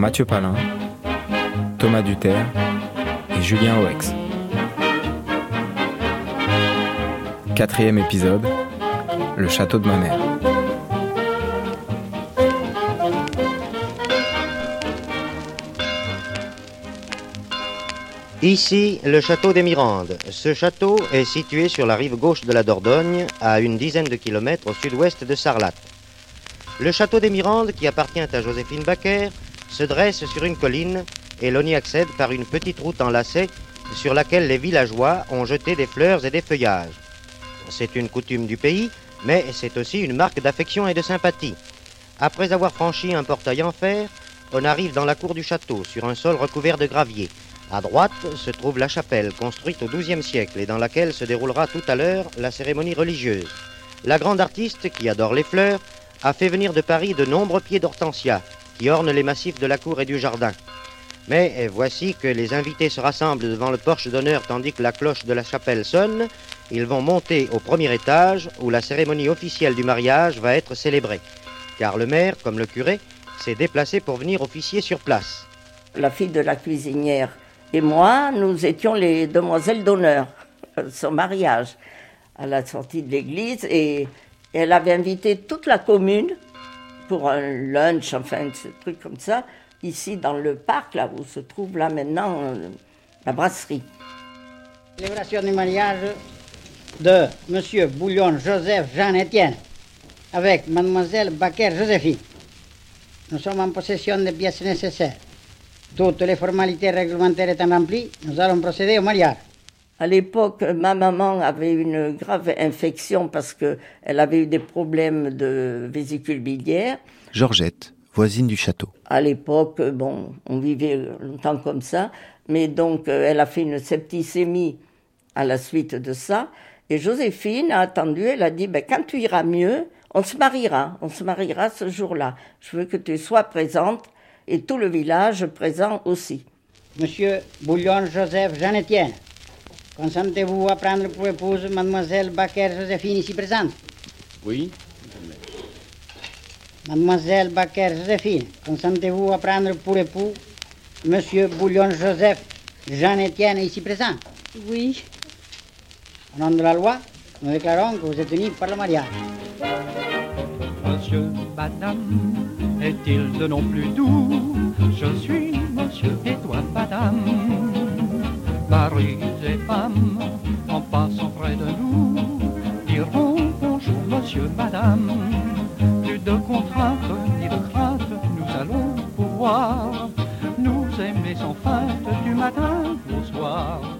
Mathieu Palin, Thomas Duterre et Julien Oex. Quatrième épisode, le château de ma mère. Ici, le château des Mirandes. Ce château est situé sur la rive gauche de la Dordogne, à une dizaine de kilomètres au sud-ouest de Sarlat. Le château des Mirandes, qui appartient à Joséphine Baker, se dresse sur une colline et l'on y accède par une petite route en lacet sur laquelle les villageois ont jeté des fleurs et des feuillages. C'est une coutume du pays, mais c'est aussi une marque d'affection et de sympathie. Après avoir franchi un portail en fer, on arrive dans la cour du château sur un sol recouvert de gravier. À droite se trouve la chapelle, construite au XIIe siècle et dans laquelle se déroulera tout à l'heure la cérémonie religieuse. La grande artiste, qui adore les fleurs, a fait venir de Paris de nombreux pieds d'hortensia ornent les massifs de la cour et du jardin. Mais voici que les invités se rassemblent devant le porche d'honneur tandis que la cloche de la chapelle sonne. Ils vont monter au premier étage où la cérémonie officielle du mariage va être célébrée. Car le maire, comme le curé, s'est déplacé pour venir officier sur place. La fille de la cuisinière et moi, nous étions les demoiselles d'honneur à son mariage à la sortie de l'église et elle avait invité toute la commune pour un lunch, enfin, ce truc comme ça, ici dans le parc, là où se trouve là maintenant euh, la brasserie. Célébration du mariage de Monsieur Bouillon Joseph Jean-Étienne avec Mademoiselle Baker Joséphine. Nous sommes en possession des pièces nécessaires. Toutes les formalités réglementaires étant remplies, nous allons procéder au mariage. À l'époque, ma maman avait une grave infection parce qu'elle avait eu des problèmes de vésicule biliaire. Georgette, voisine du château. À l'époque, bon, on vivait longtemps comme ça, mais donc euh, elle a fait une septicémie à la suite de ça. Et Joséphine a attendu, elle a dit, ben, quand tu iras mieux, on se mariera, on se mariera ce jour-là. Je veux que tu sois présente et tout le village présent aussi. Monsieur Bouillon Joseph Jean-Étienne, consentez-vous à prendre pour épouse Mademoiselle Baker Joséphine ici présente Oui. Mademoiselle Baker Joséphine, consentez-vous à prendre pour époux Monsieur Bouillon Joseph Jean-Étienne ici présent Oui. Au nom de la loi, nous déclarons que vous êtes unis par le mariage. Monsieur, madame, est-il de nom plus doux? Je suis monsieur et toi, madame. Maris et femmes, en passant près de nous, diront bonjour, monsieur, madame. Plus de contraintes ni de crainte, nous allons pouvoir nous aimer sans feinte du matin au soir.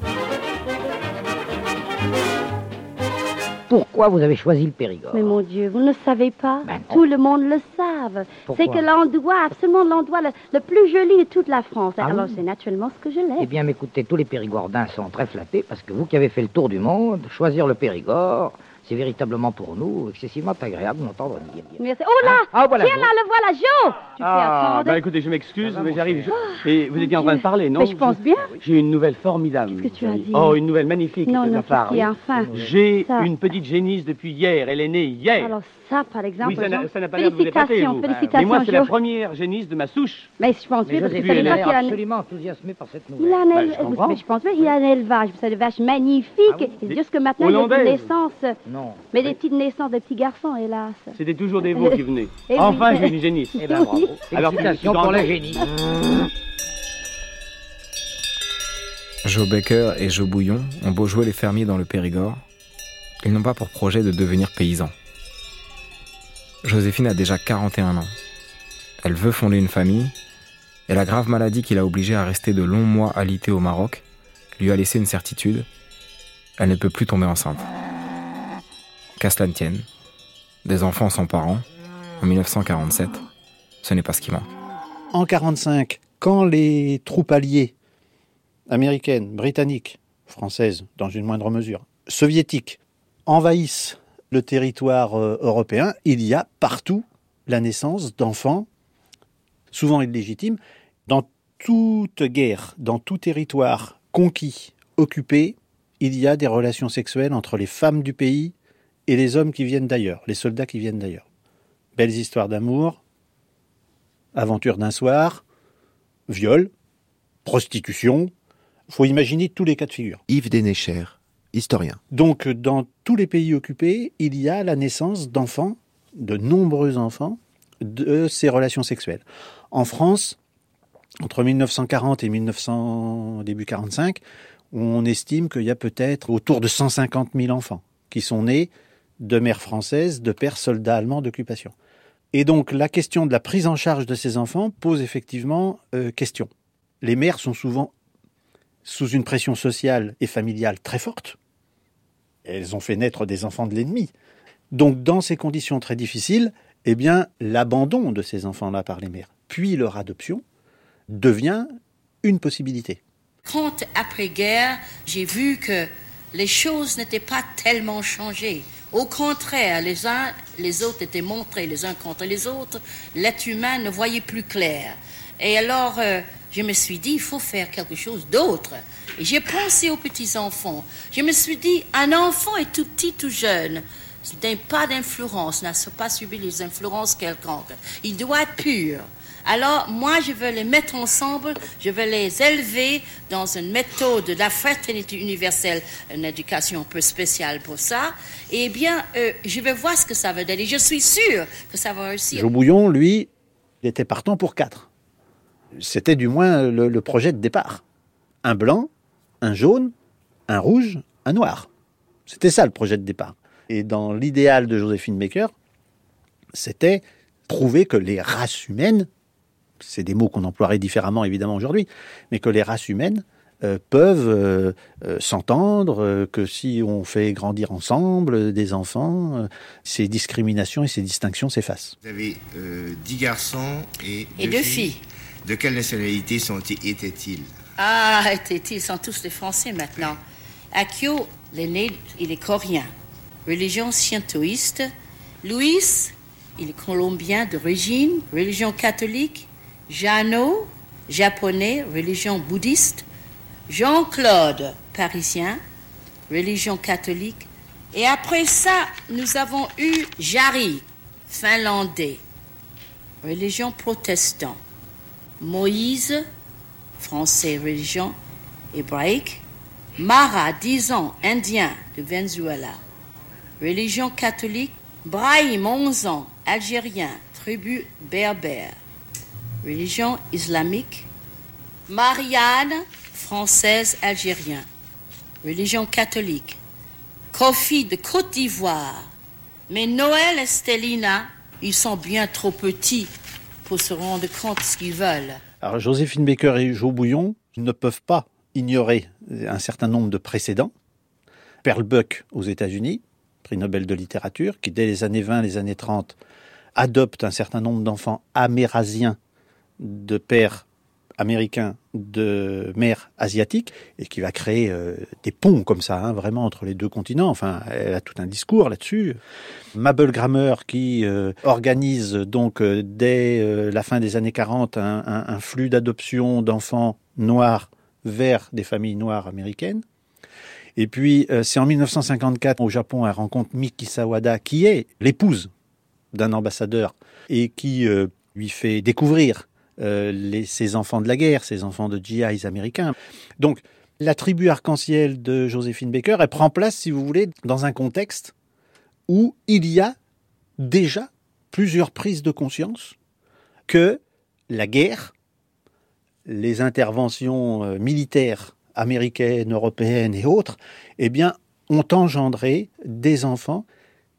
Pourquoi vous avez choisi le Périgord Mais mon Dieu, vous ne le savez pas Ben. Tout le monde le savent. C'est que l'endroit, absolument l'endroit le, le plus joli de toute la France. Ah Alors oui c'est naturellement ce que je Eh l'ai. bien, m'écoutez, tous les Périgordins sont très flattés parce que vous qui avez fait le tour du monde, choisir le Périgord, c'est véritablement pour nous excessivement agréable d'entendre dire. Merci. Oh là Ah, voilà, Tiens là, le voilà, Jo Tu fais Ah, attendre. bah écoutez, je m'excuse, va, mais j'arrive. je- Et vous étiez en train de parler, non Mais je pense bien. J'ai une nouvelle formidable. Qu'est-ce que tu as dit Oh, une nouvelle magnifique. Non, de non, y a, enfin J'ai Ça. une petite génisse depuis hier. Elle est née hier. Alors ça, par exemple, oui, ça n'a Jo. ça n'a pas l'air de vous épater, félicitations, vous. félicitations, Mais moi, c'est la première génisse de ma souche. Mais je pense Mais bien, parce que Joséphine, ça elle n'est a pas l'air qu'il y a un- absolument enthousiasmée par cette Il nouvelle. a un Bah, éle- je comprends. mais je pense bien, il y a un élevage, vous savez, vache magnifique. Ah oui Et Des- jusque maintenant, il y a des hollandaises. naissances. Non. Mais des petites naissances de petits garçons, hélas. C'était toujours des veaux qui venaient. Eh oui. Enfin, j'ai une génisse. Eh ben, bravo. Alors, Félicitations dans- pour la génie. Joe Baker et Joe Bouillon ont beau jouer les fermiers dans le Périgord, ils n'ont pas pour projet de devenir paysans. Joséphine a déjà 41 ans. Elle veut fonder une famille, et la grave maladie qui l'a obligée à rester de longs mois alitée au Maroc lui a laissé une certitude. Elle ne peut plus tomber enceinte. Qu'à des enfants sans parents, En 1947, ce n'est pas ce qui manque. En 1945, quand les troupes alliées, américaines, britanniques, françaises dans une moindre mesure, soviétiques, envahissent le territoire euh, européen, il y a partout la naissance d'enfants, souvent illégitimes. Dans toute guerre, dans tout territoire conquis, occupé, il y a des relations sexuelles entre les femmes du pays et les hommes qui viennent d'ailleurs, les soldats qui viennent d'ailleurs. Belles histoires d'amour, aventure d'un soir, viol, prostitution. Faut imaginer tous les cas de figure. Yves Dénécher, historien. Donc, dans tous les pays occupés, il y a la naissance d'enfants, de nombreux enfants, de ces relations sexuelles. En France, entre 1940 et 1900, début 45, on estime qu'il y a peut-être autour de 150 000 enfants qui sont nés de mères françaises, de pères soldats allemands d'occupation. Et donc la question de la prise en charge de ces enfants pose effectivement euh, question. Les mères sont souvent sous une pression sociale et familiale très forte. Elles ont fait naître des enfants de l'ennemi. Donc dans ces conditions très difficiles, eh bien l'abandon de ces enfants-là par les mères, puis leur adoption, devient une possibilité. Quand après-guerre, j'ai vu que les choses n'étaient pas tellement changées. Au contraire, les uns, les autres étaient montrés les uns contre les autres. L'être humain ne voyait plus clair. Et alors, euh, je me suis dit, il faut faire quelque chose d'autre. Et j'ai pensé aux petits-enfants. Je me suis dit, un enfant est tout petit, tout jeune. N'a pas d'influence, n'a pas subi les influences quelconques. Il doit être pur. Alors, moi, je veux les mettre ensemble, je veux les élever dans une méthode de la fraternité universelle, une éducation un peu spéciale pour ça. Eh bien, euh, je vais voir ce que ça va donner. Je suis sûre que ça va réussir. Jo Bouillon, lui, était partant pour quatre. C'était du moins le, le projet de départ. Un blanc, un jaune, un rouge, un noir. C'était ça le projet de départ. Et dans l'idéal de Joséphine Baker, c'était prouver que les races humaines c'est des mots qu'on emploierait différemment évidemment aujourd'hui, mais que les races humaines euh, peuvent euh, euh, s'entendre, euh, que si on fait grandir ensemble euh, des enfants, euh, ces discriminations et ces distinctions s'effacent. Vous avez euh, dix garçons et, Et deux filles. De quelle nationalité étaient-ils? Ah, étaient-ils? Ils sont tous des Français maintenant. Akio, l'aîné, il est coréen. Religion shintoïste. Luis, il est colombien d'origine. Religion catholique. Jeannot, japonais, religion bouddhiste. Jean-Claude, parisien, religion catholique. Et après ça, nous avons eu Jari, finlandais, religion protestante. Moïse, français, religion hébraïque. Mara, 10 ans, indien de Venezuela, religion catholique. Brahim, 11 ans, algérien, tribu berbère, religion islamique. Marianne, française, algérien, religion catholique. Kofi de Côte d'Ivoire. Mais Noël et Stelina, ils sont bien trop petits pour se rendre compte ce qu'ils veulent. Alors Joséphine Baker et Jo Bouillon ne peuvent pas ignorer un certain nombre de précédents. Pearl Buck aux États-Unis, prix Nobel de littérature, qui dès les années 20, les années 30, adopte un certain nombre d'enfants amérindiens de pères américains, de mères asiatiques, et qui va créer euh, des ponts comme ça, hein, vraiment entre les deux continents. Enfin, elle a tout un discours là-dessus. Mabel Grammer qui euh, organise donc euh, dès la fin des années 40 un, un- flux d'adoption d'enfants noirs vers des familles noires américaines. Et puis, c'est en 1954 au Japon, elle rencontre Miki Sawada, qui est l'épouse d'un ambassadeur et qui lui fait découvrir euh, les, ses enfants de la guerre, ses enfants de GIs américains. Donc, la tribu arc-en-ciel de Joséphine Baker, elle prend place, si vous voulez, dans un contexte où il y a déjà plusieurs prises de conscience que la guerre, les interventions euh, militaires américaines, européennes et autres, eh bien, ont engendré des enfants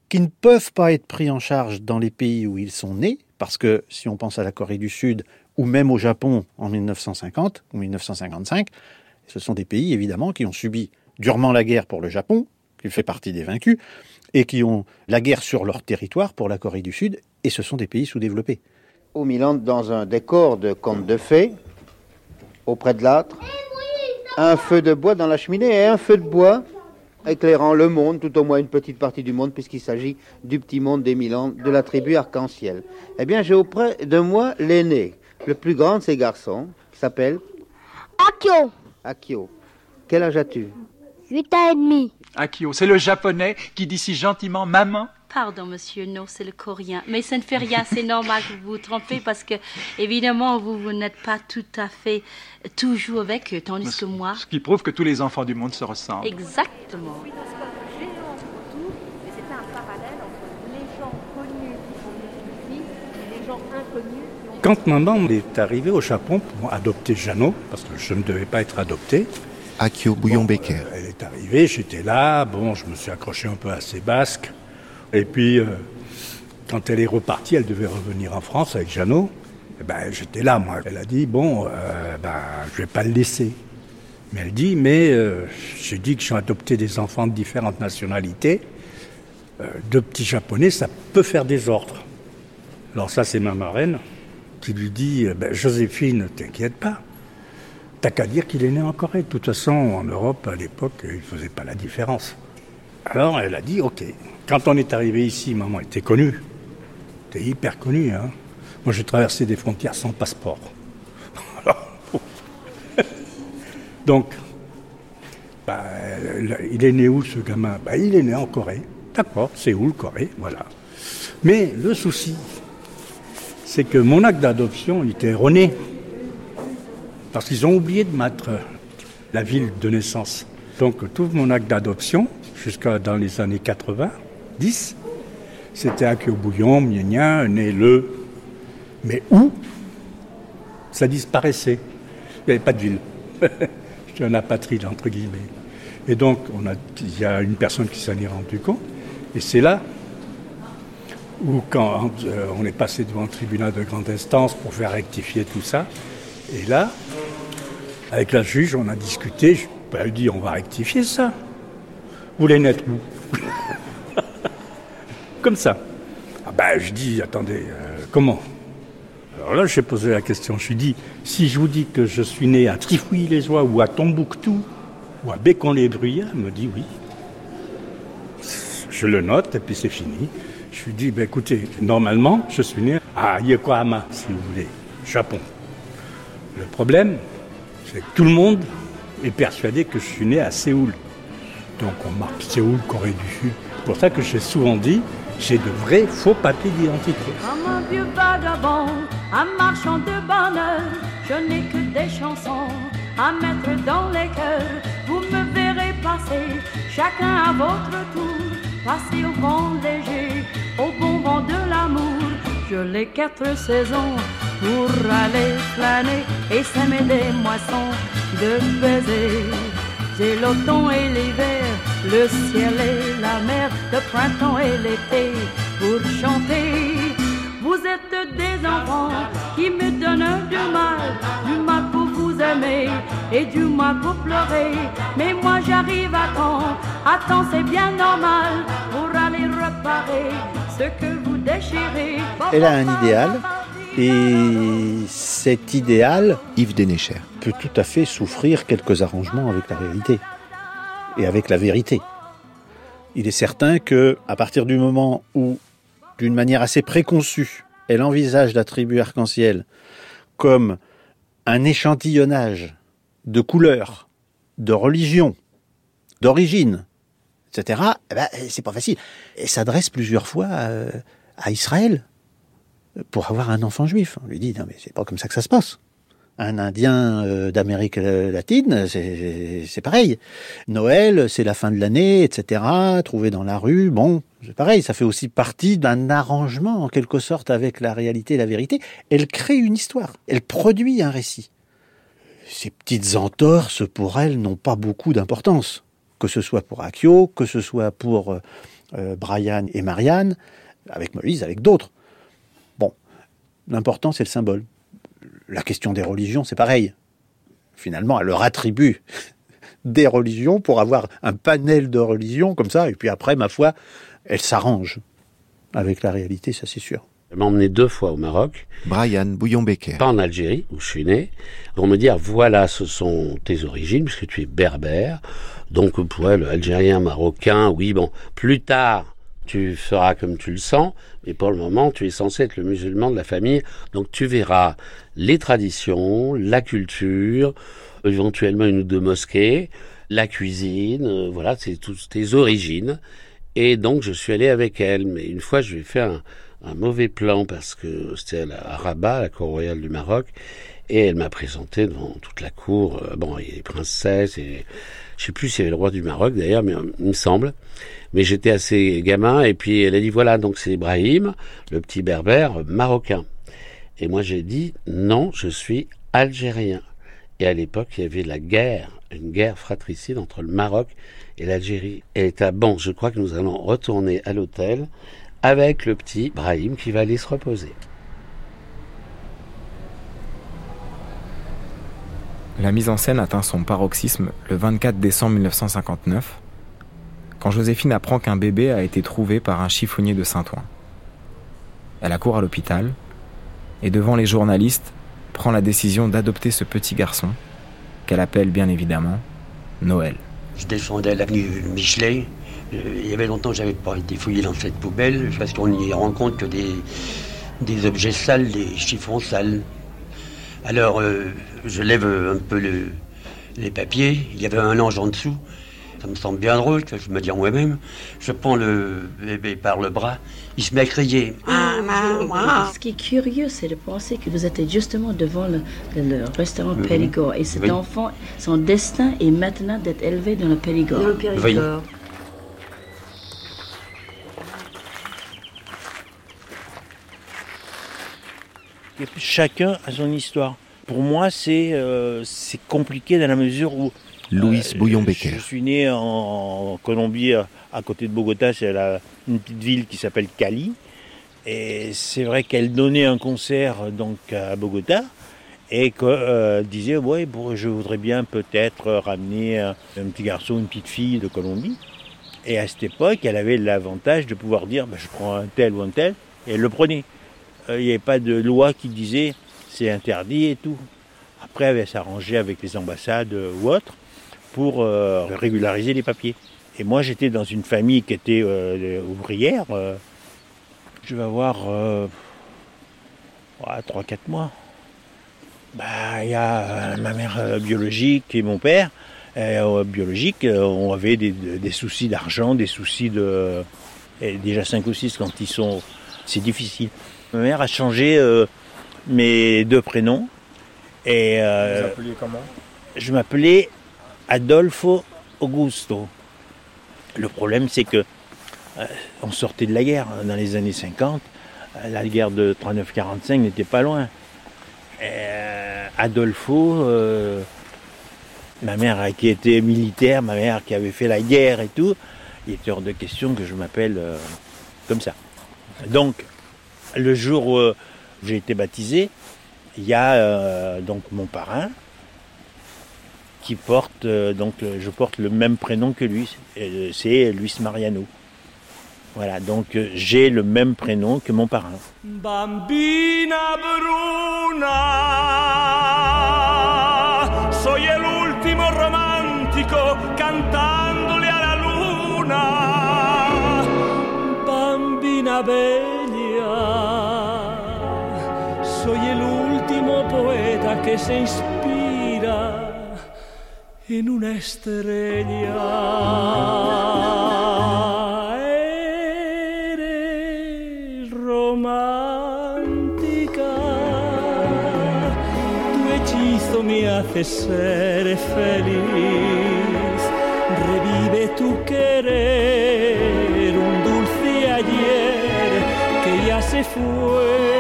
qui ne peuvent pas être pris en charge dans les pays où ils sont nés, parce que si on pense à la Corée du Sud ou même au Japon en 1950 ou 1955, ce sont des pays évidemment qui ont subi durement la guerre pour le Japon, qui fait partie des vaincus, et qui ont la guerre sur leur territoire pour la Corée du Sud, et ce sont des pays sous-développés. Au Milan, dans un décor de conte de fées, auprès de l'âtre, un feu de bois dans la cheminée et un feu de bois éclairant le monde, tout au moins une petite partie du monde, puisqu'il s'agit du petit monde des Milans, de la tribu arc-en-ciel. Eh bien, j'ai auprès de moi l'aîné, le plus grand de ces garçons, qui s'appelle Akio, Akio. Quel âge as-tu? 8 ans et demi. Akio, c'est le japonais qui dit si gentiment maman. Pardon, monsieur, non, c'est le coréen. Mais ça ne fait rien, c'est normal que vous vous trompez parce que, évidemment, vous, vous n'êtes pas tout à fait toujours avec eux, tandis que moi. Ce qui prouve que tous les enfants du monde se ressemblent. Exactement. C'est un parallèle entre les gens connus qui sont multipliés et les gens inconnus qui ont... Quand maman est arrivée au Japon pour adopter Jeannot, parce que je ne devais pas être adopté, Akio Bouillon-Becker. elle est arrivée, j'étais là, bon, je me suis accroché un peu à ses basques. Et puis, euh, quand elle est repartie, elle devait revenir en France avec Jeannot. Eh ben, j'étais là, moi. Elle a dit, bon, euh, ben, je vais pas le laisser. Mais elle dit, mais euh, j'ai dit que j'ai adopté des enfants de différentes nationalités. Euh, deux petits japonais, ça peut faire des ordres. Alors ça, c'est ma marraine qui lui dit, euh, ben, Joséphine, t'inquiète pas. T'as qu'à dire qu'il est né en Corée. De toute façon, en Europe, à l'époque, il ne faisait pas la différence. Alors elle a dit, ok. Quand on est arrivé ici, maman était connue. Était hyper connue. Hein. Moi, j'ai traversé des frontières sans passeport. Donc, bah, il est né où ce gamin? Bah, Il est né en Corée. D'accord, Séoul, Corée, voilà. Mais le souci, c'est que mon acte d'adoption était erroné. Parce qu'ils ont oublié de mettre la ville de naissance. Donc tout mon acte d'adoption, jusqu'à dans les années 80, 10, c'était à Bouillon, Mienien, né le. Mais où? Ça disparaissait. Il n'y avait pas de ville. J'étais un apatride, entre guillemets. Et donc, il y a une personne qui s'en est rendu compte. Et c'est là où, quand euh, on est passé devant le tribunal de grande instance pour faire rectifier tout ça, et là, avec la juge, on a discuté. Je elle a dit on va rectifier ça. Vous voulez naître où? Comme ça. Ah ben, je dis attendez, euh, comment? Alors là, j'ai posé la question. Je lui dis si je vous dis que je suis né à Trifouille-les-Oies ou à Tombouctou ou à Bécon-les-Bruyères, elle me dit oui. Je le note et puis c'est fini. Je lui dis ben, écoutez, normalement, je suis né à Yokohama, si vous voulez, Japon. Le problème, c'est que tout le monde est persuadé que je suis né à Séoul. Donc on marque Séoul, Corée du Sud. C'est pour ça que j'ai souvent dit, j'ai de vrais faux papiers d'identité. Comme un vieux vagabond, un marchand de bonheur, je n'ai que des chansons à mettre dans les cœurs. Vous me verrez passer, chacun à votre tour, passer au vent léger, au bon vent de l'amour. Je les quatre saisons pour aller flâner et s'aimer des moissons de baisers. J'ai l'automne et l'hiver, le ciel et la mer, le printemps et l'été pour chanter. Vous êtes des enfants qui me donnent du mal, du mal et du mal pour pleurer. Mais moi j'arrive à temps, à temps c'est bien normal pour aller réparer ce que vous déchirez. Elle a un idéal, et cet idéal, Yves Dénécher. peut tout à fait souffrir quelques arrangements avec la réalité et avec la vérité. Il est certain que, à partir du moment où, d'une manière assez préconçue, elle envisage la tribu arc-en-ciel comme un échantillonnage de couleurs, de religions, d'origine, etc., eh ben, c'est pas facile. Elle s'adresse plusieurs fois à, à Israël pour avoir un enfant juif. On lui dit, non mais c'est pas comme ça que ça se passe. Un Indien euh, d'Amérique latine, c'est pareil. Noël, c'est la fin de l'année, etc. Trouvé dans la rue, bon, c'est pareil. Ça fait aussi partie d'un arrangement, en quelque sorte, avec la réalité et la vérité. Elle crée une histoire. Elle produit un récit. Ces petites entorses, pour elle, n'ont pas beaucoup d'importance. Que ce soit pour Akio, que ce soit pour euh, euh, Brian et Marianne, avec Moïse, avec d'autres. Bon, l'important, c'est le symbole. La question des religions, c'est pareil. Finalement, elle leur attribue des religions pour avoir un panel de religions comme ça. Et puis après, ma foi, elle s'arrange avec la réalité, ça c'est sûr. Elle m'a emmené deux fois au Maroc. Brian Bouillon-Becker. Pas en Algérie, où je suis né, pour me dire, voilà, ce sont tes origines, puisque tu es berbère. Donc, pour elle, algérien, marocain, oui, bon, plus tard, tu feras comme tu le sens, mais pour le moment, tu es censé être le musulman de la famille, donc tu verras les traditions, la culture, éventuellement une ou deux mosquées, la cuisine, euh, voilà, c'est toutes tes origines. Et donc, je suis allé avec elle, mais une fois, je lui ai fait un, mauvais plan parce que c'était à Rabat, la cour royale du Maroc, et elle m'a présenté devant toute la cour. euh, bon, il y a les princesses, et je sais plus s'il y avait le roi du Maroc d'ailleurs, mais euh, il me semble. Mais j'étais assez gamin, et puis elle a dit voilà, donc c'est Ibrahim, le petit berbère marocain. Et moi j'ai dit non, je suis algérien. Et à l'époque, il y avait la guerre, une guerre fratricide entre le Maroc et l'Algérie. Et elle était bon, je crois que nous allons retourner à l'hôtel avec le petit Brahim qui va aller se reposer. La mise en scène atteint son paroxysme le 24 décembre 1959, quand Joséphine apprend qu'un bébé a été trouvé par un chiffonnier de Saint-Ouen. Elle accourt à l'hôpital et devant les journalistes prend la décision d'adopter ce petit garçon, qu'elle appelle bien évidemment Noël. Je descendais à l'avenue Michelet. Euh, Il y avait longtemps que j'avais pas été fouillé dans cette poubelle parce qu'on y rencontre que des, des objets sales, des chiffons sales. Alors euh, je lève un peu le- les papiers. Il y avait un ange en dessous. Ça me semble bien drôle, que je me dis en moi-même. Je prends le bébé par le bras. Il se met à crier. Ce qui est curieux, c'est de penser que vous êtes justement devant le, le- le restaurant Mhm. Périgord. Et cet Oui. enfant, son destin est maintenant d'être élevé dans le Périgord. Dans le Périgord. Chacun a son histoire. Pour moi, c'est euh, c'est compliqué dans la mesure où Louis euh, Bouillon-Becker. je suis né en, Colombie, à, côté de Bogota, c'est une petite ville qui s'appelle Cali. Et c'est vrai qu'elle donnait un concert donc à Bogota et qu'elle disait ouais bon, je voudrais bien peut-être ramener un, un petit garçon, une petite fille de Colombie. Et à cette époque, elle avait l'avantage de pouvoir dire bah, je prends un tel ou un tel et elle le prenait. Euh, Il n'y avait pas de loi qui disait c'est interdit et tout. Après, elle s'arrangé avec les ambassades euh, ou autres pour euh, régulariser les papiers. Et moi, j'étais dans une famille qui était euh, ouvrière. euh, je vais avoir euh, 3-4 mois. Bah, Il y a ma mère biologique et mon père. Biologique, on avait des, des soucis d'argent, des soucis de... et déjà 5 ou 6 quand ils sont... C'est difficile. Ma mère a changé mes deux prénoms. Et, euh, comment? je m'appelais Adolfo Augusto. Le problème, c'est que euh, on sortait de la guerre hein, dans les années 50. Euh, La guerre de 39-45 n'était pas loin. Euh, Adolfo, ma mère qui était militaire, ma mère qui avait fait la guerre et tout, il était hors de question que je m'appelle comme ça. Donc, le jour où j'ai été baptisé, il y a donc mon parrain qui porte euh, donc euh, je porte le même prénom que lui, euh, c'est Luis Mariano. Voilà, donc j'ai le même prénom que mon parrain. Bambina bruna, soy el último romántico cantándole a la luna. Bambina bella, soy el último poeta que se inspira en una estrella. Romántica, tu hechizo me hace ser feliz. Revive tu querer, un dulce ayer que ya se fue.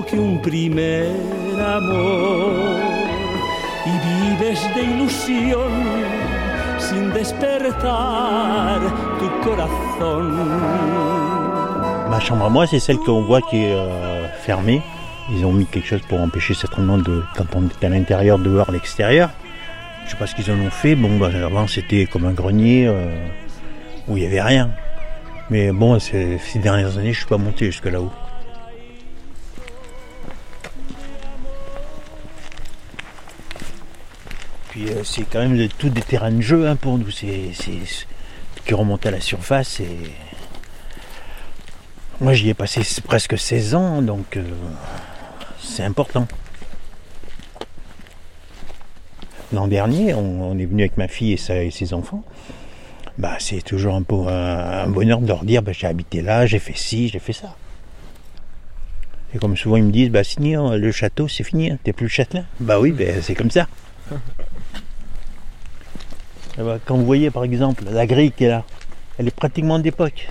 Que un. Y vives despertar. Ma chambre à moi, c'est celle qu'on voit qui est euh, fermée. Ils ont mis quelque chose pour empêcher certainement de, quand on est à l'intérieur de voir l'extérieur. Je sais pas ce qu'ils en ont fait. Bon, bah, avant c'était comme un grenier euh, où il n'y avait rien. Mais bon, ces, ces dernières années, je suis pas monté jusque là-haut. C'est quand même tout des terrains de jeu hein, pour nous. C'est qui remontent à la surface. Moi, j'y ai passé presque 16 ans, donc euh, c'est important. L'an dernier, on, est venu avec ma fille et, ses enfants. Bah, c'est toujours un, un, bonheur de leur dire bah, j'ai habité là, j'ai fait ci, j'ai fait ça. Et comme souvent ils me disent bah le château c'est fini, hein, t'es plus le châtelain. Bah oui, ben, c'est comme ça. Eh ben, Quand vous voyez par exemple la grille qui est là, elle est pratiquement d'époque.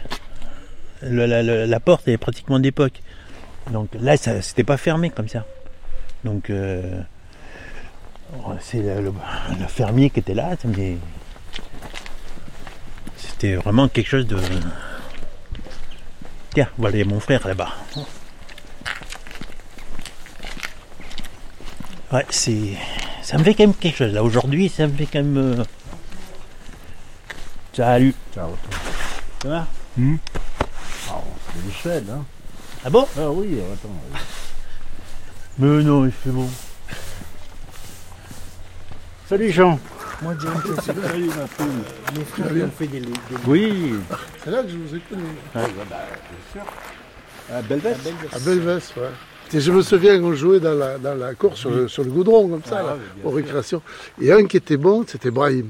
La, porte elle est pratiquement d'époque. Donc là, c'était pas fermé comme ça. Donc euh, c'est le, fermier qui était là. C'était vraiment quelque chose de. Tiens, voilà mon frère là-bas. Ouais, c'est. Ça me fait quand même quelque chose là. Aujourd'hui, ça me fait quand même. euh, Salut. Ciao. Ça va? Hmm? Ah, c'est Michel, hein Ah bon? Ah oui, attends. Mais non, il fait bon. Salut Jean. Moi, un peu Salut ma fille. Mes frères ont fait des, Oui. C'est là que je vous ai connu. Ah, bah, bien sûr. À Belvès À Belvès, ouais. Et je me souviens qu'on jouait dans la, dans la cour sur le, sur le goudron, comme ça, Ah, là, oui, aux récréations. Et un qui était bon, c'était Brahim.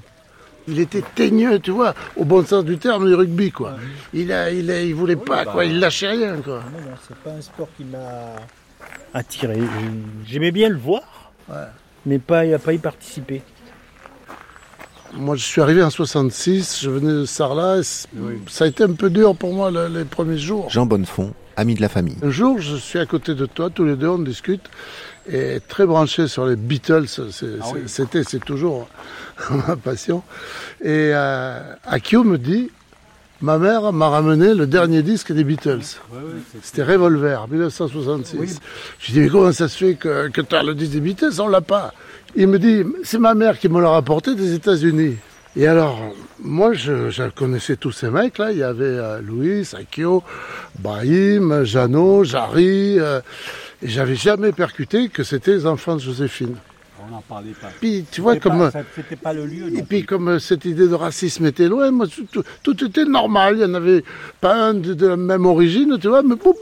Il était teigneux, tu vois, au bon sens du terme du rugby, quoi. Il, a, il, a, il voulait pas, bah. quoi, il lâchait rien, quoi. Non, non, c'est pas un sport qui m'a attiré. J'aimais bien le voir, mais pas, pas y participer. Moi, je suis arrivé en 66, je venais de Sarlat, ça a été un peu dur pour moi le- les premiers jours. Jean Bonnefond, ami de la famille. Un jour, je suis à côté de toi, tous les deux, on discute, et très branché sur les Beatles, c'est- c'était, c'est toujours ma passion. Et euh, Akio me dit, ma mère m'a ramené le dernier disque des Beatles. C'était Revolver, 1966. Je lui dis, mais comment ça se fait que, que tu as le disque des Beatles? On l'a pas. Il me dit, c'est ma mère qui me l'a rapporté des États-Unis. Et alors, moi, je, je connaissais tous ces mecs-là. Il y avait euh, Louis, Akio, Brahim, Jeannot, Jarry. euh, et j'avais jamais percuté que c'était les enfants de Joséphine. On n'en parlait pas. Puis, tu vois, comme... pas- ça- C'était pas le lieu. Et puis comme euh, cette idée de racisme était loin, moi, tout, tout- tout était normal. Il n'y en avait pas un de, de la même origine, tu vois, mais pou-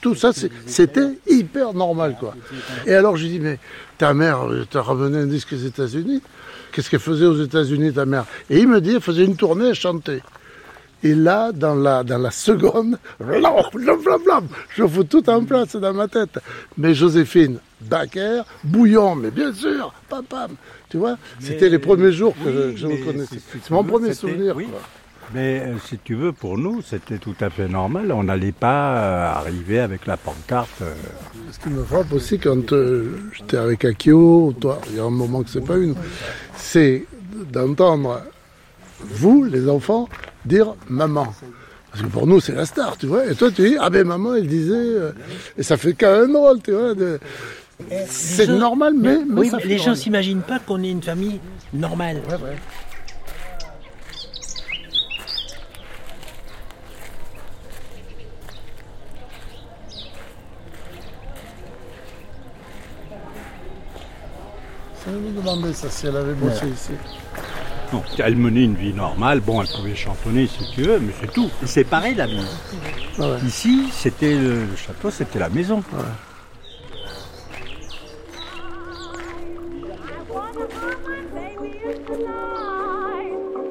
tout, ça, c'était hyper normal, quoi. Et alors je lui dis, mais ta mère euh, t'a ramené un disque aux États-Unis Qu'est-ce qu'elle faisait aux États-Unis, ta mère? Et il me dit, elle faisait une tournée, elle chantait. Et là, dans la, dans la seconde, je fous tout en place dans ma tête. Mais Joséphine, Baker, Bouillon, mais bien sûr, pam, pam. Tu vois, c'était les premiers jours que je- je, vous connaissais. si C'est mon veux, premier souvenir. oui. quoi. Mais euh, si tu veux, pour nous, c'était tout à fait normal. On n'allait pas euh, arriver avec la pancarte. euh, Ce qui me frappe aussi quand j'étais avec Akio, toi, il y a un moment que c'est pas une, c'est d'entendre vous, les enfants, dire maman. Parce que pour nous, c'est la star, tu vois. Et toi, tu dis, ah ben maman, elle disait. euh, et ça fait quand même drôle, tu vois. de- C'est gens- normal, mais. mais oui, mais les gens drôle. s'imaginent pas qu'on est une famille normale. Ça me demandait ça, si elle avait bossé Ouais. ici. Non, elle menait une vie normale. Bon, elle pouvait chantonner si tu veux, mais c'est tout. C'est pareil la vie. Ici, c'était le, le château, c'était la maison.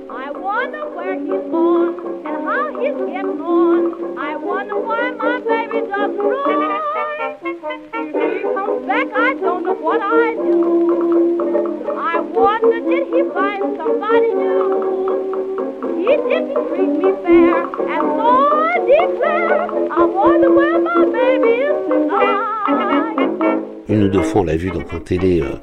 I wonder where he's gone and how he's getting on. I wonder why my baby doesn't run. If he comes back, I don't know what I do. Wonder did he find somebody new? He didn't treat me fair, and so I declare, I wonder where my baby is tonight. Une ou deux fois, on l'a vu donc en télé euh,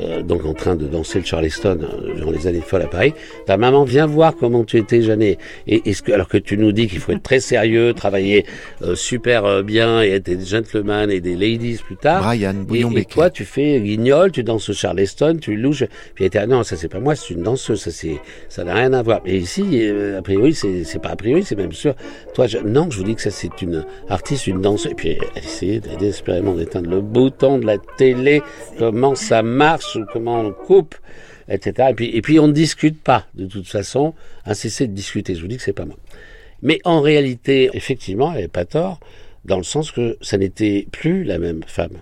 euh, donc en train de danser le Charleston euh, dans les années folles à Paris, ta maman vient voir comment tu étais jeune et, et est-ce que alors que tu nous dis qu'il faut être très sérieux, travailler euh, super euh, bien et être des gentlemen et des ladies plus tard. Brian et, et Bouillon-Becker. toi tu fais guignol, tu danses au Charleston, tu louches. Puis elle était ah non ça c'est pas moi, c'est une danseuse, ça c'est ça n'a rien à voir. Et ici euh, a priori c'est c'est pas a priori c'est même sûr. Toi je, non je vous dis que ça c'est une artiste, une danseuse. Et puis elle essayait désespérément d'éteindre le bouton de la télé, comment ça marche, comment on coupe, etc. Et puis, on ne discute pas, de toute façon, à cesser de discuter. Je vous dis que c'est pas moi. Mais en réalité, effectivement, elle n'avait pas tort, dans le sens que ça n'était plus la même femme.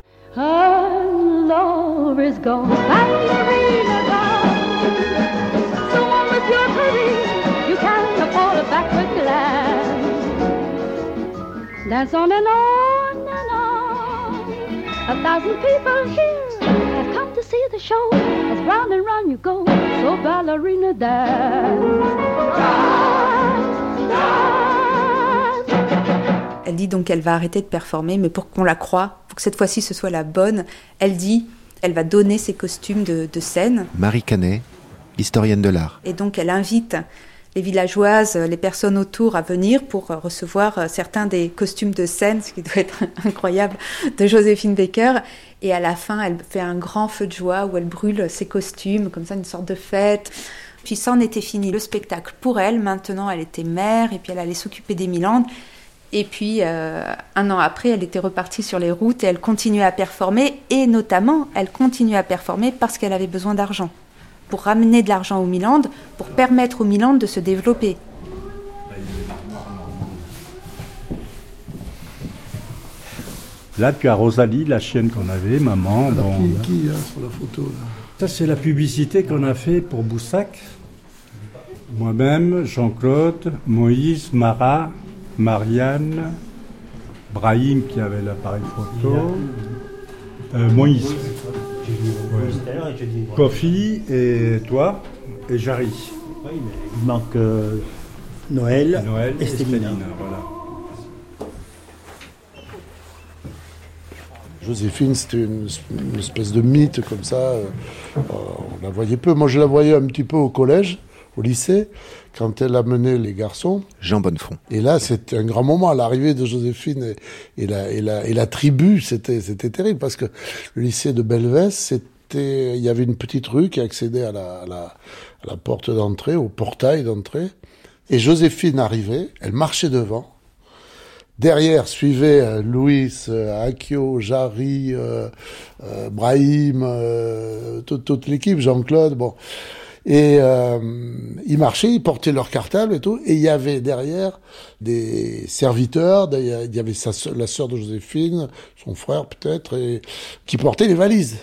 So on and on and on. A thousand people here to see the show. As round and round you go. So ballerina dance. Dance, dance. Elle dit donc qu'elle va arrêter de performer, mais pour qu'on la croie, pour que cette fois-ci ce soit la bonne, elle dit elle va donner ses costumes de, de scène. Marie Canet, historienne de l'art. Et donc elle invite les villageoises, les personnes autour à venir pour recevoir certains des costumes de scène, ce qui doit être incroyable, de Joséphine Baker. Et à la fin, elle fait un grand feu de joie où elle brûle ses costumes, comme ça, une sorte de fête. Puis ça en était fini, le spectacle pour elle. Maintenant, elle était mère et puis elle allait s'occuper des Milandes. Et puis, euh, un an après, elle était repartie sur les routes et elle continuait à performer. Et notamment, elle continuait à performer parce qu'elle avait besoin d'argent. Pour ramener de l'argent aux Milandes, pour permettre aux Milandes de se développer. Là, tu as Rosalie, la chienne qu'on avait, maman. Alors, bon, qui, hein, sur la photo là Ça, c'est la publicité qu'on a fait pour Boussac. Moi-même, Jean-Claude, Moïse, Marat, Marianne, Brahim qui avait l'appareil photo, euh, Moïse, Ouais. Kofi et toi et Jarry. Il manque euh, Noël, Noël et voilà. Joséphine, c'était une, une espèce de mythe comme ça. euh, on la voyait peu. Moi, je la voyais un petit peu au collège, au lycée, quand elle amenait les garçons. Jean Bonnefond. Et là, c'était un grand moment. L'arrivée de Joséphine et, et la, et, la, et la tribu, c'était terrible parce que le lycée de Belvès, c'était il y avait une petite rue qui accédait à la, à la, à la porte d'entrée, au portail d'entrée. Et Joséphine arrivait, elle marchait devant. Derrière suivaient euh, Louis, euh, Akio, Jarry, euh, Brahim, toute, toute l'équipe, Jean-Claude, bon. Et euh, ils marchaient, ils portaient leur cartable et tout, et il y avait derrière des serviteurs, il y avait sa, la sœur de Joséphine, son frère peut-être, et qui portaient les valises.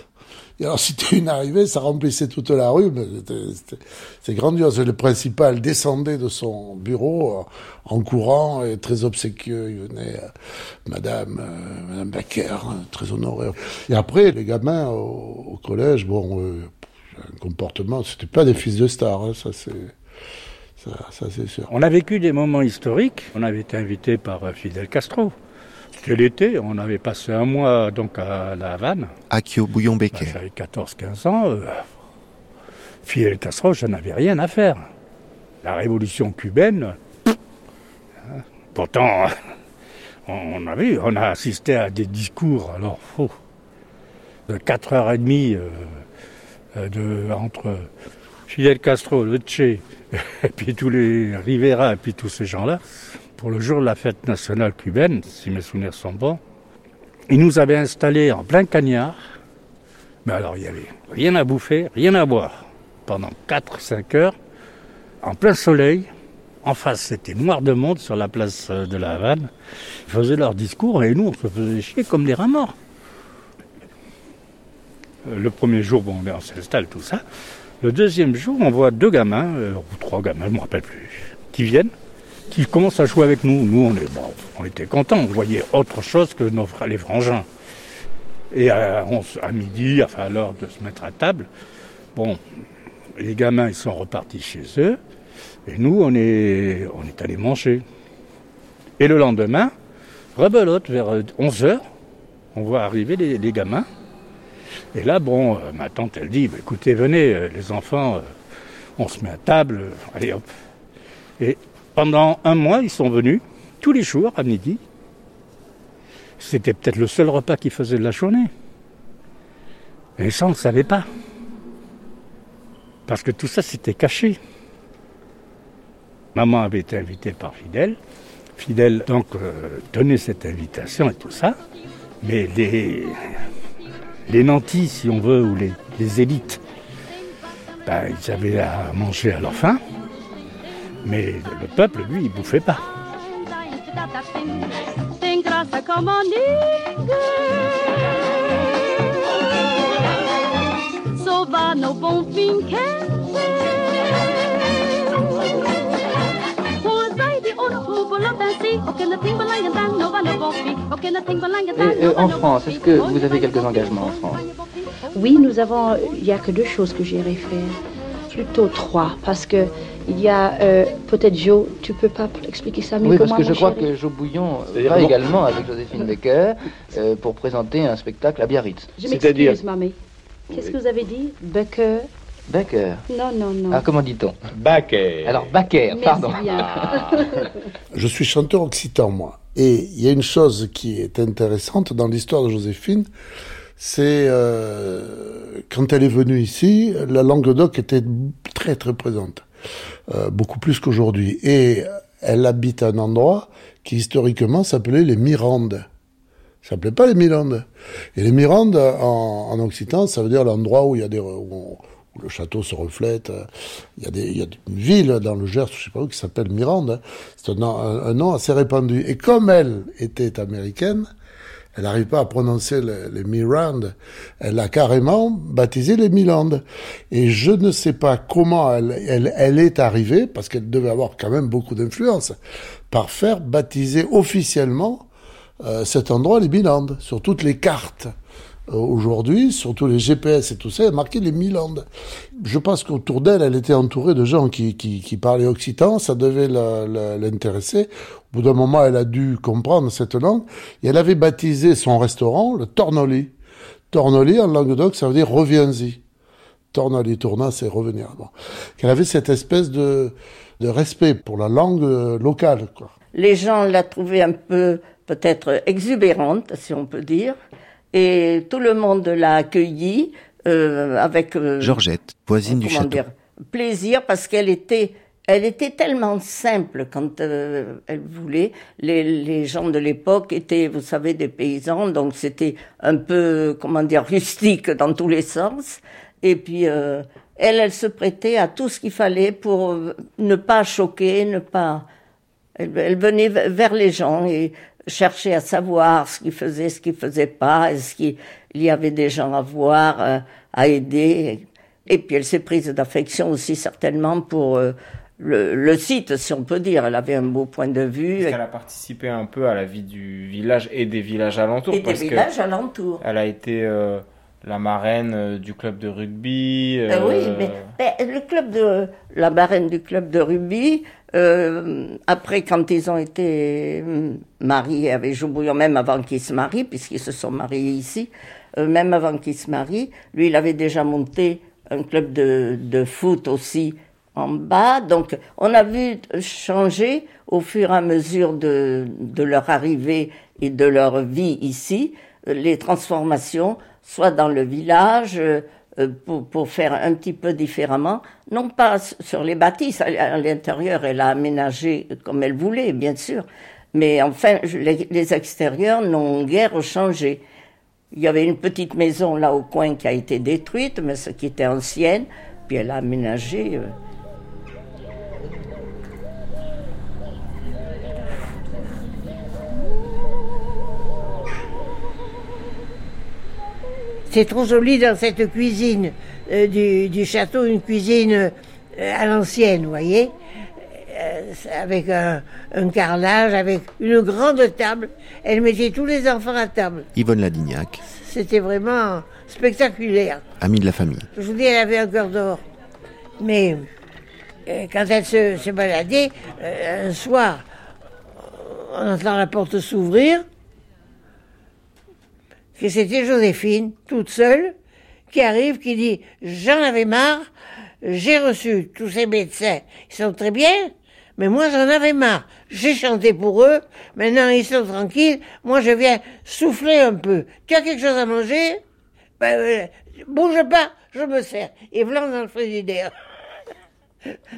Et alors, tu une arrivée, ça remplissait toute la rue, mais c'était- c'était- c'est grandiose. Le principal descendait de son bureau euh, en courant et très obséquieux. Il venait, euh, Madame, euh, Madame Becker, hein, très honoré. Et après, les gamins au, au collège, bon, euh, un comportement, c'était pas des fils de stars, hein, ça c'est, ça, ça c'est sûr. On a vécu des moments historiques. On avait été invité par euh, Fidel Castro. C'était l'été, on avait passé un mois donc à La Havane. Akio Bouillon-Becker. J'avais 14-15 ans. euh, Fidel Castro, je n'avais rien à faire. La révolution cubaine, hein, pourtant, on a vu, on a assisté à des discours, alors, oh, de 4h30 euh, euh, de, entre Fidel Castro, le et puis tous les Rivera, et puis tous ces gens-là, pour le jour de la fête nationale cubaine, si mes souvenirs sont bons. Ils nous avaient installés en plein cagnard, mais alors il n'y avait rien à bouffer, rien à boire. Pendant 4-5 heures, en plein soleil, en face c'était noir de monde sur la place euh, de la Havane. Ils faisaient leur discours et nous on se faisait chier comme des rats morts. Euh, Le premier jour, bon, on s'installe, tout ça. Le deuxième jour, on voit deux gamins, euh, ou trois gamins, je ne me rappelle plus, qui viennent, qui commencent à jouer avec nous. Nous, on, est, on était contents, on voyait autre chose que nos les frangins. Et à, midi, enfin à l'heure de se mettre à table, bon, les gamins, ils sont repartis chez eux, et nous, on est, on est allés manger. Et le lendemain, rebelote, vers 11h, on voit arriver les gamins. Et là, bon, euh, ma tante, elle dit, bah, écoutez, venez, euh, les enfants, euh, on se met à table, allez hop. Et pendant un mois, ils sont venus, tous les jours, à midi. C'était peut-être le seul repas qu'ils faisaient de la journée. Et ça, on ne savait pas. Parce que tout ça, c'était caché. Maman avait été invitée par Fidèle. Fidèle, donc, donnait cette invitation et tout ça. Mais les, les nantis, si on veut, ou les, élites, ben, ils avaient à manger à leur faim. Mais le peuple, lui, il bouffait pas. Et, euh, en France, est-ce que vous avez quelques engagements en France? Oui, nous avons. Il n'y a que deux choses que j'irai faire. Plutôt trois, parce que il y a euh, peut-être Joe. Tu peux pas expliquer ça mieux Oui, que parce moi, que je crois chéri que Joe Bouillon C'est-à-dire va bon. également avec Joséphine Becker euh, pour présenter un spectacle à Biarritz. Je m'excuse, mamie. Qu'est-ce que vous avez dit? Becker Becker. Non, non, non. Ah, comment dit-on? Baquet. Alors, Baker, pardon. bien. Je suis chanteur occitan, moi. Et il y a une chose qui est intéressante dans l'histoire de Joséphine, c'est euh, quand elle est venue ici, la Languedoc était très très présente, euh, beaucoup plus qu'aujourd'hui. Et elle habite un endroit qui historiquement s'appelait les Mirandes. Ça s'appelait pas les Mirandes. Et les Mirandes, en, en occitan, ça veut dire l'endroit où il y a des, où, on- le château se reflète. Il y a des, il y a une ville dans le Gers, je sais pas où, qui s'appelle Mirande. C'est un, nom- un- un nom assez répandu. Et comme elle était américaine, elle n'arrive pas à prononcer les, les Mirandes. Elle a carrément baptisé les Milandes. Et je ne sais pas comment elle, elle, elle est arrivée, parce qu'elle devait avoir quand même beaucoup d'influence, par faire baptiser officiellement euh, cet endroit les Milandes sur toutes les cartes. Euh, Aujourd'hui, sur tous les GPS et tout ça, a marqué les Milandes. Je pense qu'autour d'elle, elle était entourée de gens qui, qui, qui parlaient occitan, ça devait l'intéresser. Au bout d'un moment, elle a dû comprendre cette langue, et elle avait baptisé son restaurant le Tornoli. Tornoli, en Languedoc, ça veut dire reviens-y. Tornoli, tourna, c'est revenir. Qu'elle avait cette espèce de, de respect pour la langue euh, locale, quoi. Les gens la trouvaient un peu, peut-être, exubérante, si on peut dire. Et tout le monde l'a accueillie euh, avec... euh, Georgette, voisine du comment château. dire, plaisir parce qu'elle était, elle était tellement simple quand euh, elle voulait. Les, les gens de l'époque étaient, vous savez, des paysans, donc c'était un peu, comment dire, rustique dans tous les sens. Et puis, euh, elle, elle se prêtait à tout ce qu'il fallait pour euh, ne pas choquer, ne pas. Elle, elle venait vers les gens et cherchait à savoir ce qu'ils faisaient, ce qu'ils faisaient pas, est-ce qu'il y avait des gens à voir, euh, à aider. Et puis elle s'est prise d'affection aussi certainement pour euh, le, le site, si on peut dire. Elle avait un beau point de vue. Qu'elle a participé un peu à la vie du village et des villages alentours. Et des parce villages alentours. Elle a été euh, la marraine du club de rugby. Euh, oui, mais, mais le club de la marraine du club de rugby, euh, après quand ils ont été mariés avec Joubouillon, même avant qu'ils se marient, puisqu'ils se sont mariés ici, euh, même avant qu'ils se marient, lui il avait déjà monté un club de, de foot aussi en bas. Donc on a vu changer au fur et à mesure de, de leur arrivée et de leur vie ici, euh, les transformations, soit dans le village, euh, pour, pour faire un petit peu différemment, non pas sur les bâtisses, à, l'intérieur elle a aménagé comme elle voulait, bien sûr, mais enfin les, les extérieurs n'ont guère changé. Il y avait une petite maison là au coin qui a été détruite, mais ce qui était ancienne, puis elle a aménagé. C'est trop joli dans cette cuisine euh, du, du château, une cuisine euh, à l'ancienne, vous voyez, Euh, avec un, un carrelage, avec une grande table. Elle mettait tous les enfants à table. Yvonne Ladignac, C'était vraiment spectaculaire. amie de la famille. Je vous dis, elle avait un cœur d'or. Mais quand elle se, se baladait, un soir, on entend la porte s'ouvrir, que c'était Joséphine, toute seule, qui arrive, qui dit J'en avais marre, j'ai reçu tous ces médecins, ils sont très bien, mais moi j'en avais marre. J'ai chanté pour eux, maintenant ils sont tranquilles, moi je viens souffler un peu. Tu as quelque chose à manger? Ben, euh, Bouge pas, je me sers. Et voilà dans le frigidaire.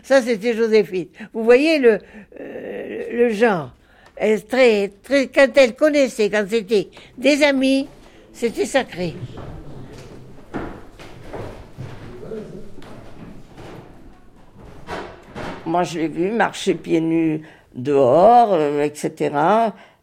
Ça, c'était Joséphine. Vous voyez le, euh, le genre. Elle, très, très, quand elle connaissait, quand c'était des amis, c'était sacré? Moi, je l'ai vu marcher pieds nus dehors, euh, etc.,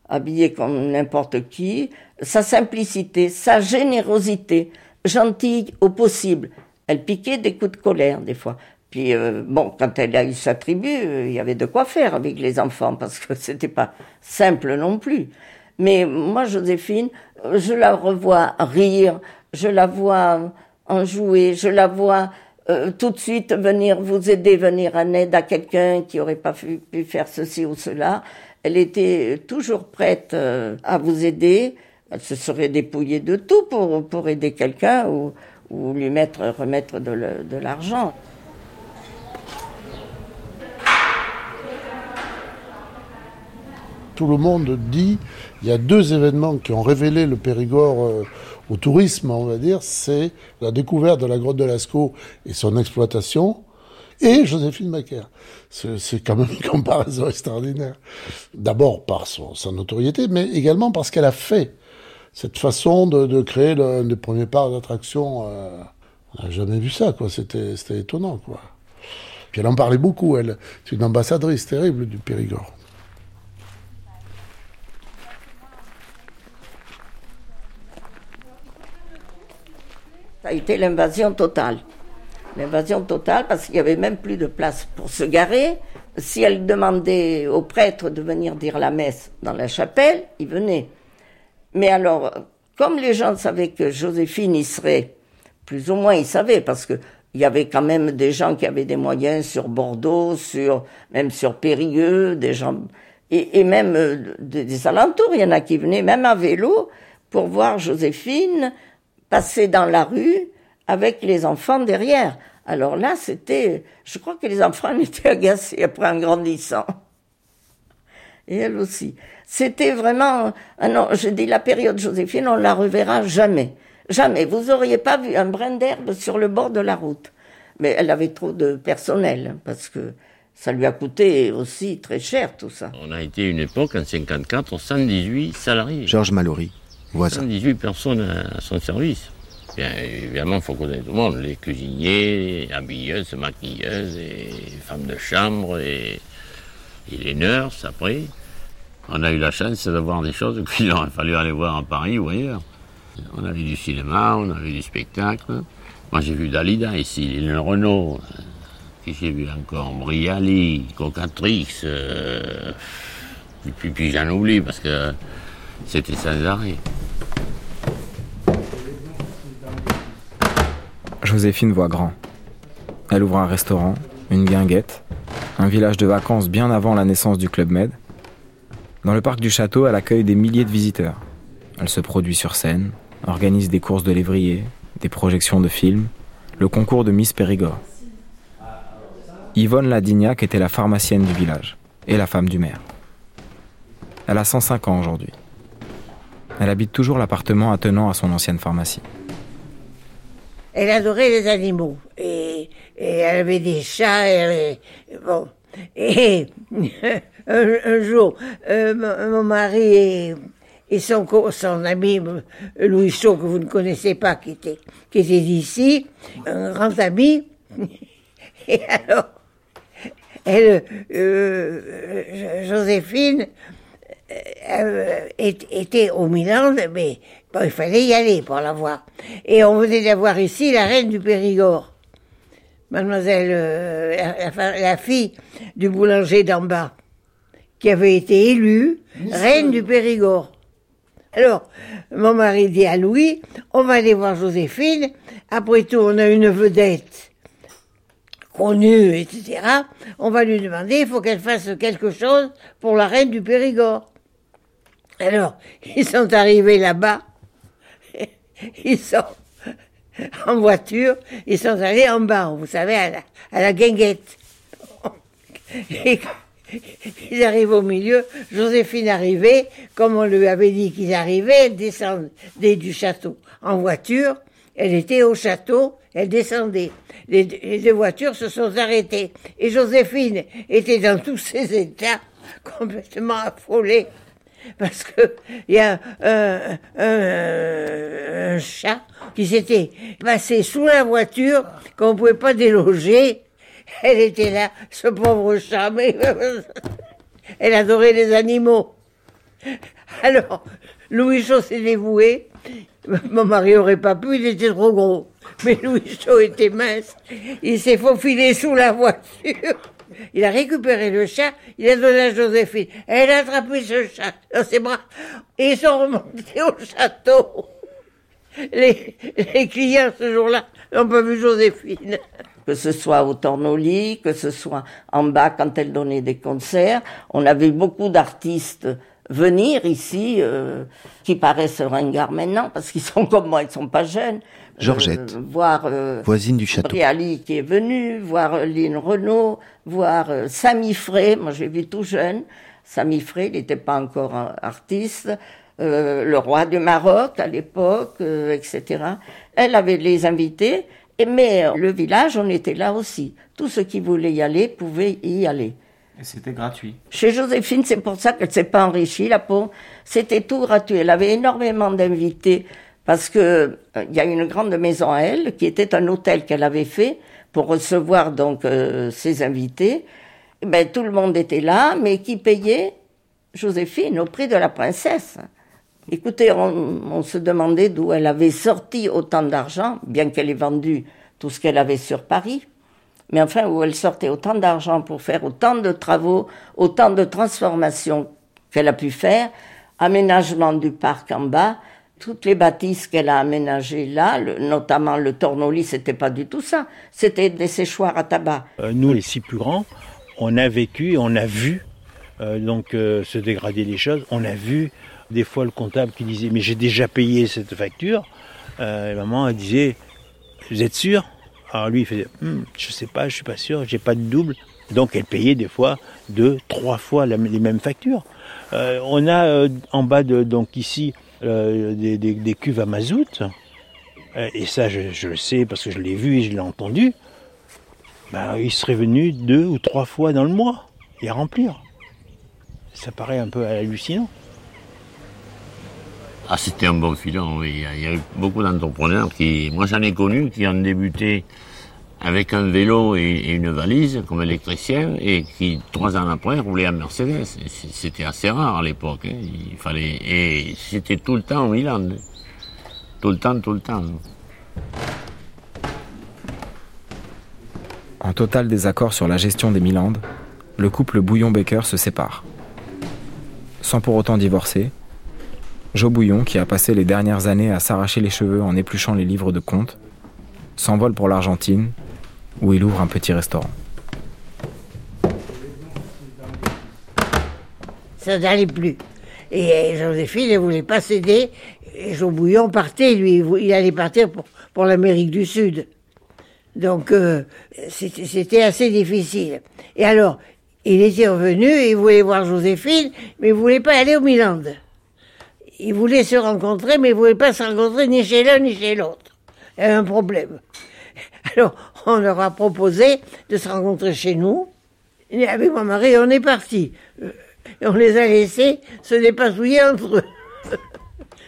habillé comme n'importe qui. Sa simplicité, sa générosité, gentille au possible. Elle piquait des coups de colère, des fois. Puis, euh, bon, quand elle a eu sa tribu, euh, il y avait de quoi faire avec les enfants, parce que c'était pas simple non plus. Mais moi, Joséphine, je la revois rire, je la vois en jouer, je la vois euh, tout de suite venir vous aider, venir en aide à quelqu'un qui aurait pas pu, pu, faire ceci ou cela. Elle était toujours prête euh, à vous aider. Elle se serait dépouillée de tout pour, pour aider quelqu'un ou, ou lui mettre, remettre de l'argent. Tout le monde dit, il y a deux événements qui ont révélé le Périgord euh, au tourisme, on va dire, c'est la découverte de la grotte de Lascaux et son exploitation, et Joséphine Macaire. C'est quand même une comparaison extraordinaire. D'abord par son, sa notoriété, mais également parce qu'elle a fait cette façon de, créer le, des premiers parcs d'attraction. Euh, on n'a jamais vu ça, quoi. C'était étonnant, quoi. Puis elle en parlait beaucoup, elle. C'est une ambassadrice terrible du Périgord. Ça a été l'invasion totale. L'invasion totale parce qu'il n'y avait même plus de place pour se garer. Si elle demandait au prêtre de venir dire la messe dans la chapelle, il venait. Mais alors, comme les gens savaient que Joséphine y serait, plus ou moins ils savaient, parce que il y avait quand même des gens qui avaient des moyens sur Bordeaux, sur même sur Périgueux, des gens et, et même euh, des, des alentours. Il y en a qui venaient même à vélo pour voir Joséphine passer dans la rue avec les enfants derrière. Alors là, c'était, je crois que les enfants étaient agacés après en grandissant. Et elle aussi. C'était vraiment, ah non, je dis la période Joséphine, on la reverra jamais. Jamais. Vous auriez pas vu un brin d'herbe sur le bord de la route. Mais elle avait trop de personnel, parce que ça lui a coûté aussi très cher tout ça. On a été une époque, en 54, 118 salariés. Georges Mallory, voisin. 118 personnes à son service. Bien évidemment, il faut connaître tout le monde, les cuisiniers, les habilleuses, maquilleuses, et femmes de chambre, et, et les nurses après. On a eu la chance d'avoir des choses qu'il aurait fallu aller voir à Paris ou ailleurs. On a vu du cinéma, on a vu du spectacle. Moi j'ai vu Dalida ici, Lille Renault, j'ai vu encore? Briali, Cocatrix, euh, puis, puis j'en oublie parce que c'était arrêt. Joséphine voit grand. Elle ouvre un restaurant, une guinguette, un village de vacances bien avant la naissance du Club Med. Dans le parc du château, elle accueille des milliers de visiteurs. Elle se produit sur scène, organise des courses de lévrier, des projections de films, le concours de Miss Périgord. Yvonne Ladignac était la pharmacienne du village et la femme du maire. Elle a 105 ans aujourd'hui. Elle habite toujours l'appartement attenant à son ancienne pharmacie. Elle adorait les animaux. Et, elle avait des chats. Et, bon. et un, jour, euh, mon, mari et, son, son, ami Louis Chaud, que vous ne connaissez pas, qui était, qui était d'ici, un grand ami. Et alors, elle, euh, Joséphine, euh, était au Milan, mais bon, il fallait y aller pour la voir. Et on venait d'avoir ici la reine du Périgord, mademoiselle, euh, la, la, fille du boulanger d'en bas, qui avait été élue reine du Périgord. Alors, mon mari dit à Louis, on va aller voir Joséphine, après tout, on a une vedette connue, etc. On va lui demander, il faut qu'elle fasse quelque chose pour la reine du Périgord. Alors, ils sont arrivés là-bas. Ils sont, en voiture, ils sont allés en bas, vous savez, à la, à guinguette. Et ils arrivent au milieu, Joséphine arrivait, comme on lui avait dit qu'ils arrivaient, elle descendait du château en voiture, elle était au château, elle descendait. Les, les deux voitures se sont arrêtées. Et Joséphine était dans tous ses états, complètement affolée. Parce que il y a un, chat qui s'était passé sous la voiture, qu'on ne pouvait pas déloger. Elle était là, ce pauvre chat, mais elle adorait les animaux. Alors, Louis Chaud s'est dévoué. Mon mari aurait pas pu, il était trop gros. Mais Louis Chaud était mince. Il s'est faufilé sous la voiture. Il a récupéré le chat, il a donné à Joséphine. Elle a attrapé ce chat dans ses bras et ils sont remontés au château. Les, clients ce jour-là n'ont pas vu Joséphine. Que ce soit au Tornoli, que ce soit en bas quand elle donnait des concerts, on avait beaucoup d'artistes venir ici euh, qui paraissent ringards maintenant parce qu'ils sont comme moi, ils sont pas jeunes. Georgette, Euh, voir euh, voisine du château. Brialy qui est venu, voir euh, Lynn Renault, voir euh, Samy Frey, moi j'ai vu tout jeune, Samy Frey, il n'était pas encore un artiste, euh, le roi du Maroc à l'époque, euh, etc. Elle avait les invités, et, mais euh, le village, on était là aussi. Tous ceux qui voulaient y aller pouvaient y aller. Et c'était gratuit. Chez Joséphine, c'est pour ça qu'elle s'est pas enrichie, la pauvre. C'était tout gratuit. Elle avait énormément d'invités parce que euh, il y a une grande maison à elle qui était un hôtel qu'elle avait fait pour recevoir donc euh, ses invités. Ben tout le monde était là, mais qui payait Joséphine au prix de la princesse. Écoutez, on, on se demandait d'où elle avait sorti autant d'argent, bien qu'elle ait vendu tout ce qu'elle avait sur Paris. Mais enfin, où elle sortait autant d'argent pour faire autant de travaux, autant de transformations qu'elle a pu faire, aménagement du parc en bas, toutes les bâtisses qu'elle a aménagées là, notamment le Tornoli, c'était pas du tout ça. C'était des séchoirs à tabac. Euh, nous, les six plus grands, on a vécu, on a vu euh, donc euh, se dégrader les choses. On a vu des fois le comptable qui disait mais j'ai déjà payé cette facture. Et maman elle disait vous êtes sûr? Alors lui il faisait Hum, je sais pas, je suis pas sûr, j'ai pas de double. Donc elle payait des fois deux, trois fois les mêmes factures. On a en bas de donc ici euh, des, cuves à mazout. Euh, et ça je, le sais parce que je l'ai vu et je l'ai entendu ben, il serait venu deux ou trois fois dans le mois et remplir. Ça paraît un peu hallucinant. Ah, c'était un bon filon, oui. Il y a- il y a eu beaucoup d'entrepreneurs qui, moi j'en ai connu, qui ont débuté avec un vélo et, une valise comme électricien et qui, trois ans après, roulaient en Mercedes. C'était assez rare à l'époque. hein. Il fallait, et c'était tout le temps au Milan. Tout le temps, tout le temps. En total désaccord sur la gestion des Milandes, le couple Bouillon-Baker se sépare. Sans pour autant divorcer, Joe Bouillon, qui a passé les dernières années à s'arracher les cheveux en épluchant les livres de comptes, s'envole pour l'Argentine, où il ouvre un petit restaurant. Ça n'allait plus. Et euh, Joséphine ne voulait pas céder. Et Jean Bouillon partait, lui, il allait partir pour, pour l'Amérique du Sud. Donc, euh, c'était c'était assez difficile. Et alors, il était revenu, il voulait voir Joséphine, mais il voulait pas aller au Milan. Il voulait se rencontrer, mais il voulait pas se rencontrer ni chez l'un ni chez l'autre. Il y avait un problème. Alors, on leur a proposé de se rencontrer chez nous. Avec mon mari, on est parti. Et on les a laissés se dépatouiller entre eux.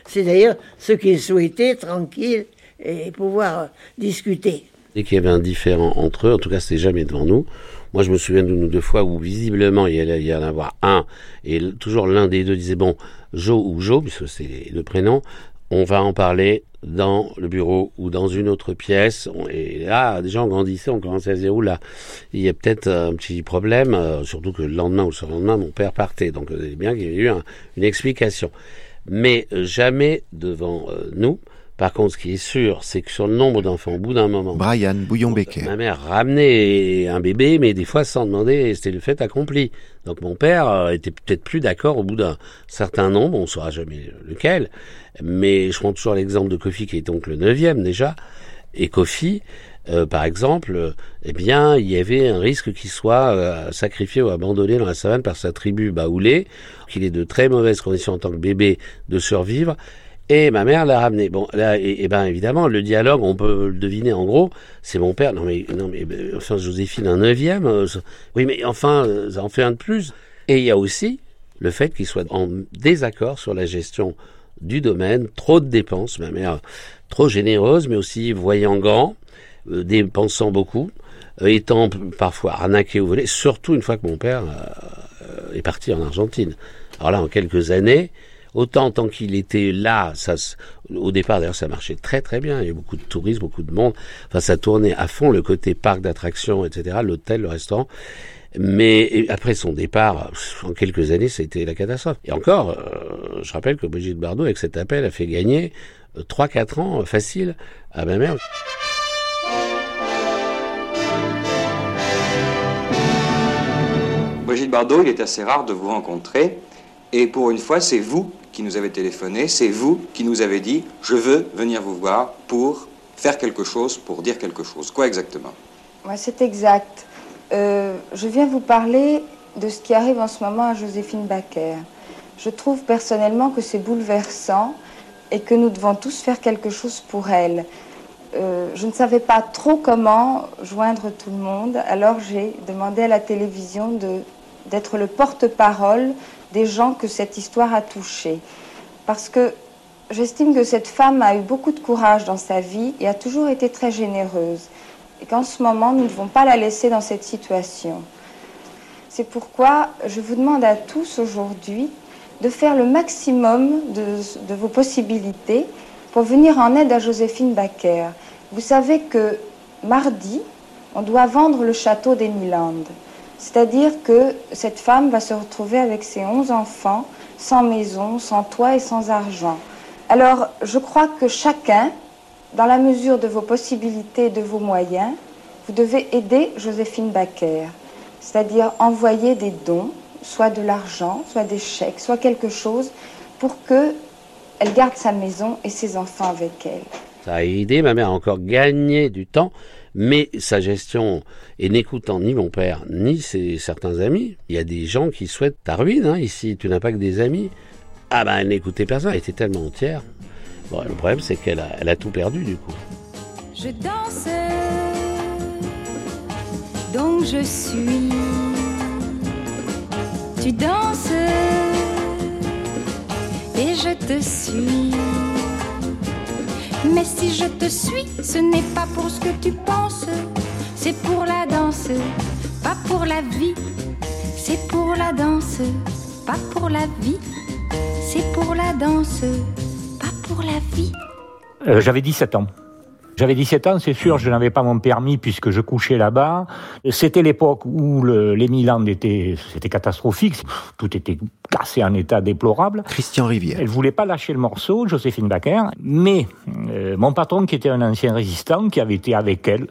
C'est d'ailleurs ce qu'ils souhaitaient, tranquille, et pouvoir euh, discuter. Dès qu'il y avait un différent entre eux, en tout cas c'était jamais devant nous. Moi je me souviens d'une ou deux fois où visiblement il y en avoir un, et toujours l'un des deux disait bon, Jo ou Jo, puisque c'est le prénom, on va en parler dans le bureau ou dans une autre pièce. Et là, déjà on grandissait, on commençait à se dire, oula, il y a peut-être un petit problème, euh, surtout que le lendemain ou le surlendemain, mon père partait. Donc savez bien qu'il y a eu un- une explication. Mais euh, jamais devant euh, nous. Par contre, ce qui est sûr, c'est que sur le nombre d'enfants, au bout d'un moment... Brian Bouillon-Becker. Ma mère ramenait un bébé, mais des fois sans demander, c'était le fait accompli. Donc mon père euh, était peut-être plus d'accord au bout d'un certain nombre, on ne saura jamais lequel, mais je prends toujours l'exemple de Kofi qui est donc le neuvième déjà, Ecofi, euh, par exemple, euh, eh bien, il y avait un risque qu'il soit euh, sacrifié ou abandonné dans la savane par sa tribu baoulée, qu'il est de très mauvaises conditions en tant que bébé de survivre. Et ma mère l'a ramené. Bon, là, et, ben évidemment, le dialogue, on peut le deviner en gros. C'est mon père. Non mais, non mais, enfin, Joséphine, un neuvième. oui, mais enfin, ça en fait un de plus. Et il y a aussi le fait qu'il soit en désaccord sur la gestion du domaine, trop de dépenses, ma mère trop généreuse, mais aussi voyant grand, euh, dépensant beaucoup, euh, étant parfois arnaqué ou volé, surtout une fois que mon père euh, est parti en Argentine. Alors là, en quelques années, autant tant qu'il était là, ça, au départ d'ailleurs ça marchait très très bien, il y avait beaucoup de touristes, beaucoup de monde, enfin ça tournait à fond le côté parc d'attractions, etc., l'hôtel, le restaurant. Mais après son départ, en quelques années, c'était la catastrophe. Et encore, euh, je rappelle que Brigitte Bardot, avec cet appel, a fait gagner 3-4 euh, ans euh, facile à ma mère. Brigitte Bardot, il est assez rare de vous rencontrer. Et pour une fois, c'est vous qui nous avez téléphoné, c'est vous qui nous avez dit je veux venir vous voir pour faire quelque chose, pour dire quelque chose. Quoi exactement? Ouais, C'est exact. Euh, je viens vous parler de ce qui arrive en ce moment à Joséphine Baker. Je trouve personnellement que c'est bouleversant et que nous devons tous faire quelque chose pour elle. Euh, je ne savais pas trop comment joindre tout le monde, alors j'ai demandé à la télévision d'être le porte-parole des gens que cette histoire a touchés. Parce que j'estime que cette femme a eu beaucoup de courage dans sa vie et a toujours été très généreuse et qu'en ce moment, nous ne devons pas la laisser dans cette situation. C'est pourquoi je vous demande à tous aujourd'hui de faire le maximum de, vos possibilités pour venir en aide à Joséphine Baker. Vous savez que mardi, on doit vendre le château d'Emiland. C'est-à-dire que cette femme va se retrouver avec ses onze enfants, sans maison, sans toit et sans argent. Alors, je crois que chacun dans la mesure de vos possibilités et de vos moyens, vous devez aider Joséphine Baker, c'est-à-dire envoyer des dons, soit de l'argent, soit des chèques, soit quelque chose, pour que elle garde sa maison et ses enfants avec elle. Ça a aidé ma mère a encore gagné du temps, mais sa gestion, et n'écoutant ni mon père, ni ses, certains amis, il y a des gens qui souhaitent ta ruine hein, ici, tu n'as pas que des amis. Ah ben elle n'écoutait personne, elle était tellement entière le problème, c'est qu'elle a, a tout perdu du coup. Je danse, donc je suis. Tu danses, et je te suis. Mais si je te suis, ce n'est pas pour ce que tu penses, c'est pour la danse, pas pour la vie. C'est pour la danse, pas pour la vie, c'est pour la danse pour la vie euh, J'avais 17 ans. J'avais 17 ans, c'est sûr, je n'avais pas mon permis puisque je couchais là-bas. C'était l'époque où le, les Milan étaient, c'était catastrophique. Tout était cassé en état déplorable. Christian Rivière. Elle voulait pas lâcher le morceau, Joséphine Baker. Mais euh, mon patron, qui était un ancien résistant, qui avait été avec elle,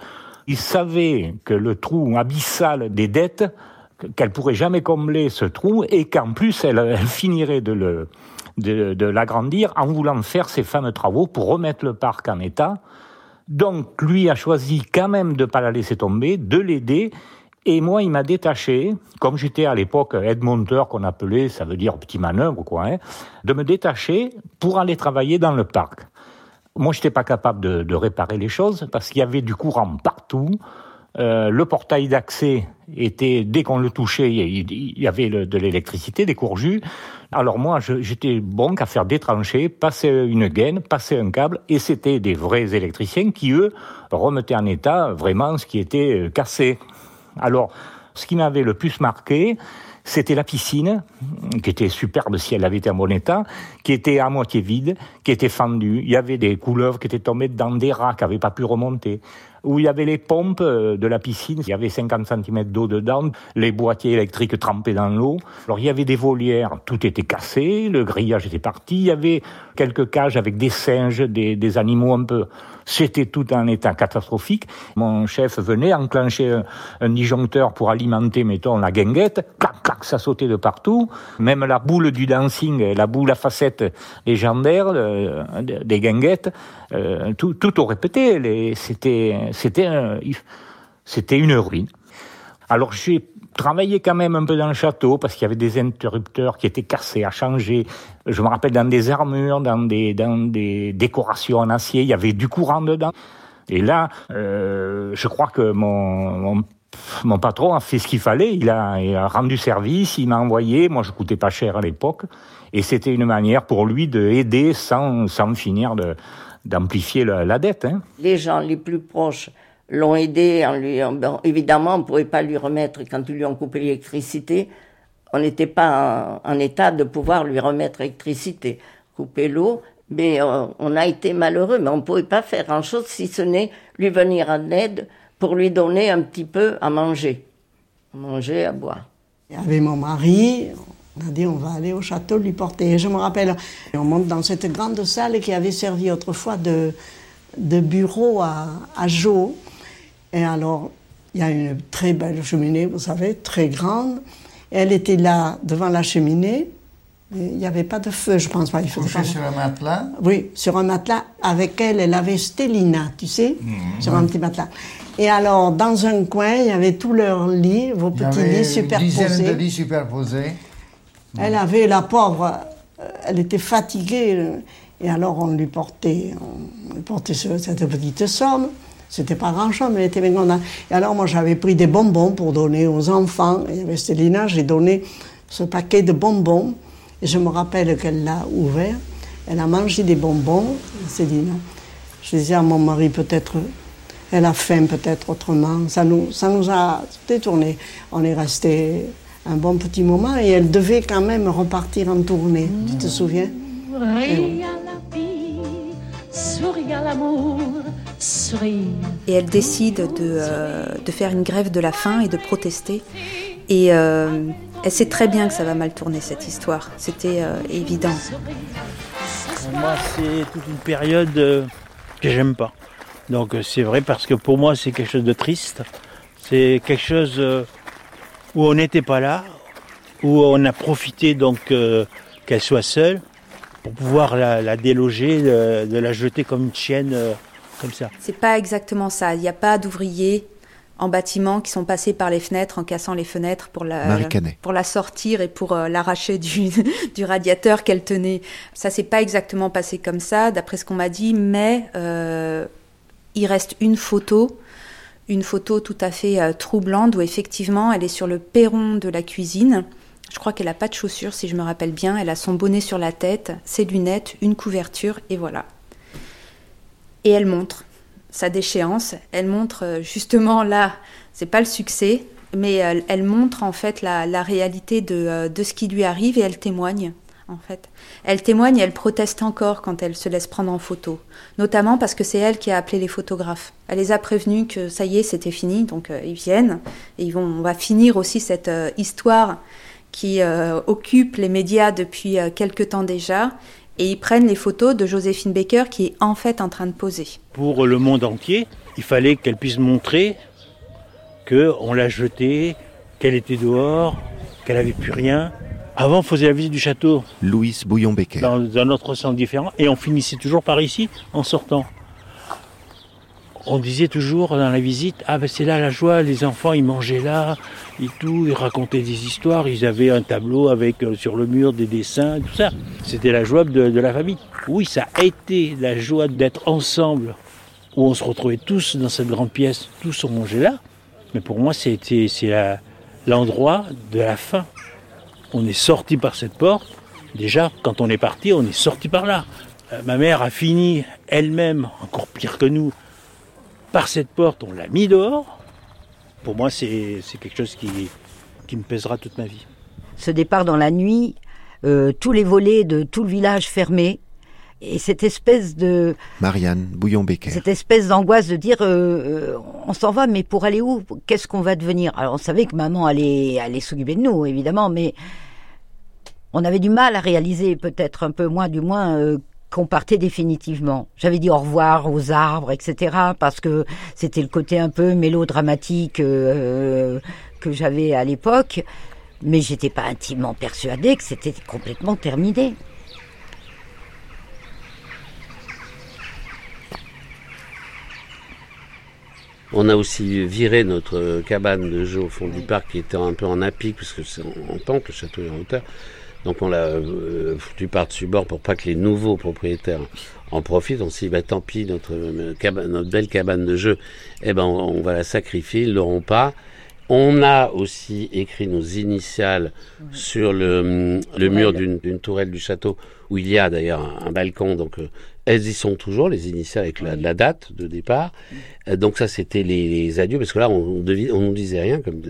il savait que le trou abyssal des dettes, qu'elle pourrait jamais combler ce trou et qu'en plus elle, elle finirait de le, de, l'agrandir en voulant faire ces fameux travaux pour remettre le parc en état. Donc lui a choisi quand même de ne pas la laisser tomber, de l'aider. Et moi, il m'a détaché, comme j'étais à l'époque aide-monteur qu'on appelait, ça veut dire petit manœuvre, quoi, hein, de me détacher pour aller travailler dans le parc. Moi, je n'étais pas capable de, de, réparer les choses parce qu'il y avait du courant partout. Euh, le portail d'accès était, dès qu'on le touchait, il y avait de l'électricité, des courjus. Alors moi, j'étais bon qu'à faire des tranchées, passer une gaine, passer un câble, et c'était des vrais électriciens qui, eux, remettaient en état vraiment ce qui était euh, cassé. Alors, ce qui m'avait le plus marqué, c'était la piscine, qui était superbe si elle avait été en bon état, qui était à moitié vide, qui était fendue. Il y avait des couleuvres qui étaient tombées dans des rats qui n'avaient pas pu remonter. Où il y avait les pompes euh, de la piscine, il y avait 50 cm d'eau dedans, les boîtiers électriques trempés dans l'eau. Alors il y avait des volières, tout était cassé, le grillage était parti, il y avait quelques cages avec des singes, des, des animaux un peu. C'était tout en état catastrophique. Mon chef venait enclencher un, un disjoncteur pour alimenter, mettons, la guinguette. Clac, clac, ça sautait de partout. Même la boule du dancing, la boule à facettes légendaire euh, des guinguettes, euh, tout, tout au répété. C'était, c'était, un- c'était une ruine. Alors j'ai travaillé quand même un peu dans le château parce qu'il y avait des interrupteurs qui étaient cassés, à changer. Je me rappelle dans des armures, dans des, décorations en acier, il y avait du courant dedans. Et là, euh, je crois que mon, patron a fait ce qu'il fallait. Il a, rendu service, il m'a envoyé. Moi, je coûtais pas cher à l'époque. Et c'était une manière pour lui de aider sans, sans finir d'amplifier la, la dette. Hein. Les gens les plus proches l'ont aidé en lui. évidemment, on ne pouvait pas lui remettre quand ils lui ont coupé l'électricité. On n'était pas en, en état de pouvoir lui remettre l'électricité, couper l'eau. Mais euh, on a été malheureux, mais on ne pouvait pas faire grand-chose si ce n'est lui venir en aide pour lui donner un petit peu à manger. À manger, à boire. Avec mon mari, on a dit on va aller au château lui porter. Et je me rappelle, on monte dans cette grande salle qui avait servi autrefois de, de bureau à, à Jo. Et alors, il y a une très belle cheminée, vous savez, très grande. Et elle était là devant la cheminée. Il n'y avait pas de feu, je pense pas. Il faisait pas- sur un matelas. oui, sur un matelas. Avec elle, elle avait Stélina, tu sais, sur un petit matelas. Et alors, dans un coin, il y avait tous leurs lits, vos Il petits lits une dizaine de superposés. lits superposés. Elle avait, la pauvre, euh, elle était fatiguée. euh, Et alors, on lui portait, on lui portait ce- cette petite somme. C'était pas grand-chose, mais elle était bien contente. Et alors, moi, j'avais pris des bonbons pour donner aux enfants. Et avec Stélina, j'ai donné ce paquet de bonbons. Et je me rappelle qu'elle l'a ouvert. Elle a mangé des bonbons, Céline. Je disais à mon mari, peut-être, elle a faim, peut-être autrement. Ça nous, ça nous a détourné. On est resté un bon petit moment et elle devait quand même repartir en tournée. Tu te souviens? Ris à la vie, souris à l'amour. Et elle décide de, euh, de faire une grève de la faim et de protester. Et euh, elle sait très bien que ça va mal tourner cette histoire. C'était euh, évident. Moi, c'est toute une période que j'aime pas. Donc c'est vrai parce que pour moi, c'est quelque chose de triste. C'est quelque chose où on n'était pas là, où on a profité donc qu'elle soit seule pour pouvoir la, déloger, de, la jeter comme une chienne comme ça. C'est pas exactement ça. Il n'y a pas d'ouvriers en bâtiment qui sont passés par les fenêtres en cassant les fenêtres pour la, pour la sortir et pour euh, l'arracher du, du radiateur qu'elle tenait. Ça s'est pas exactement passé comme ça, d'après ce qu'on m'a dit, mais euh, il reste une photo, une photo tout à fait euh, troublante où effectivement elle est sur le perron de la cuisine. Je crois qu'elle a pas de chaussures si je me rappelle bien. Elle a son bonnet sur la tête, ses lunettes, une couverture et voilà. Et elle montre sa déchéance. Elle montre euh, justement là, c'est pas le succès, mais elle, elle montre en fait la, réalité de, euh, de ce qui lui arrive et elle témoigne. En fait, elle témoigne et elle proteste encore quand elle se laisse prendre en photo, notamment parce que c'est elle qui a appelé les photographes. Elle les a prévenus que ça y est, c'était fini, donc euh, ils viennent et ils vont. On va finir aussi cette euh, histoire qui euh, occupe les médias depuis euh, quelque temps déjà, et ils prennent les photos de Joséphine Baker qui est en fait en train de poser. Pour le monde entier, il fallait qu'elle puisse montrer qu'on l'a jetée, qu'elle était dehors, qu'elle n'avait plus rien. Avant, on faisait la visite du château Louise Bouillon-Becker. dans un autre sens différent et on finissait toujours par ici en sortant. On disait toujours dans la visite, ah ben c'est là la joie, les enfants ils mangeaient là et tout, ils racontaient des histoires, ils avaient un tableau avec euh, sur le mur des dessins, tout ça. C'était la joie de, de la famille. Oui, ça a été la joie d'être ensemble, où on se retrouvait tous dans cette grande pièce, tous on mangeait là. Mais pour moi, c'était c'est l'endroit de la fin. On est sorti par cette porte. Déjà, quand on est parti, on est sorti par là. Euh, ma mère a fini elle-même, encore pire que nous, par cette porte. On l'a mis dehors. Pour moi, c'est c'est quelque chose qui, qui me pèsera toute ma vie. Ce départ dans la nuit, euh, tous les volets de tout le village fermés, et cette espèce de Marianne Bouillon-Becker. cette espèce d'angoisse de dire euh, on s'en va, mais pour aller où? Qu'est-ce qu'on va devenir? Alors on savait que maman allait allait s'occuper de nous, évidemment, mais on avait du mal à réaliser, peut-être un peu moins, du moins, euh, qu'on partait définitivement. J'avais dit au revoir aux arbres, etc., parce que c'était le côté un peu mélodramatique euh, que j'avais à l'époque, mais j'étais pas intimement persuadée que c'était complètement terminé. On a aussi viré notre cabane de jeu au fond du parc qui était un peu en apic, parce que c'est en pente, le château est en hauteur. Donc on l'a euh, foutu par-dessus bord pour pas que les nouveaux propriétaires en profitent. On s'est dit, bah, tant pis, notre, euh, cabane, notre belle cabane de jeu, eh ben, on, on va la sacrifier, ils l'auront pas. On a aussi écrit nos initiales sur le, le mur d'une d'une tourelle du château, où il y a d'ailleurs un, un balcon. Donc, euh, elles y sont toujours, les initiales avec la, la date de départ. Euh, donc ça, c'était les, les adieux, parce que là, on, on, devi- on nous disait rien, comme,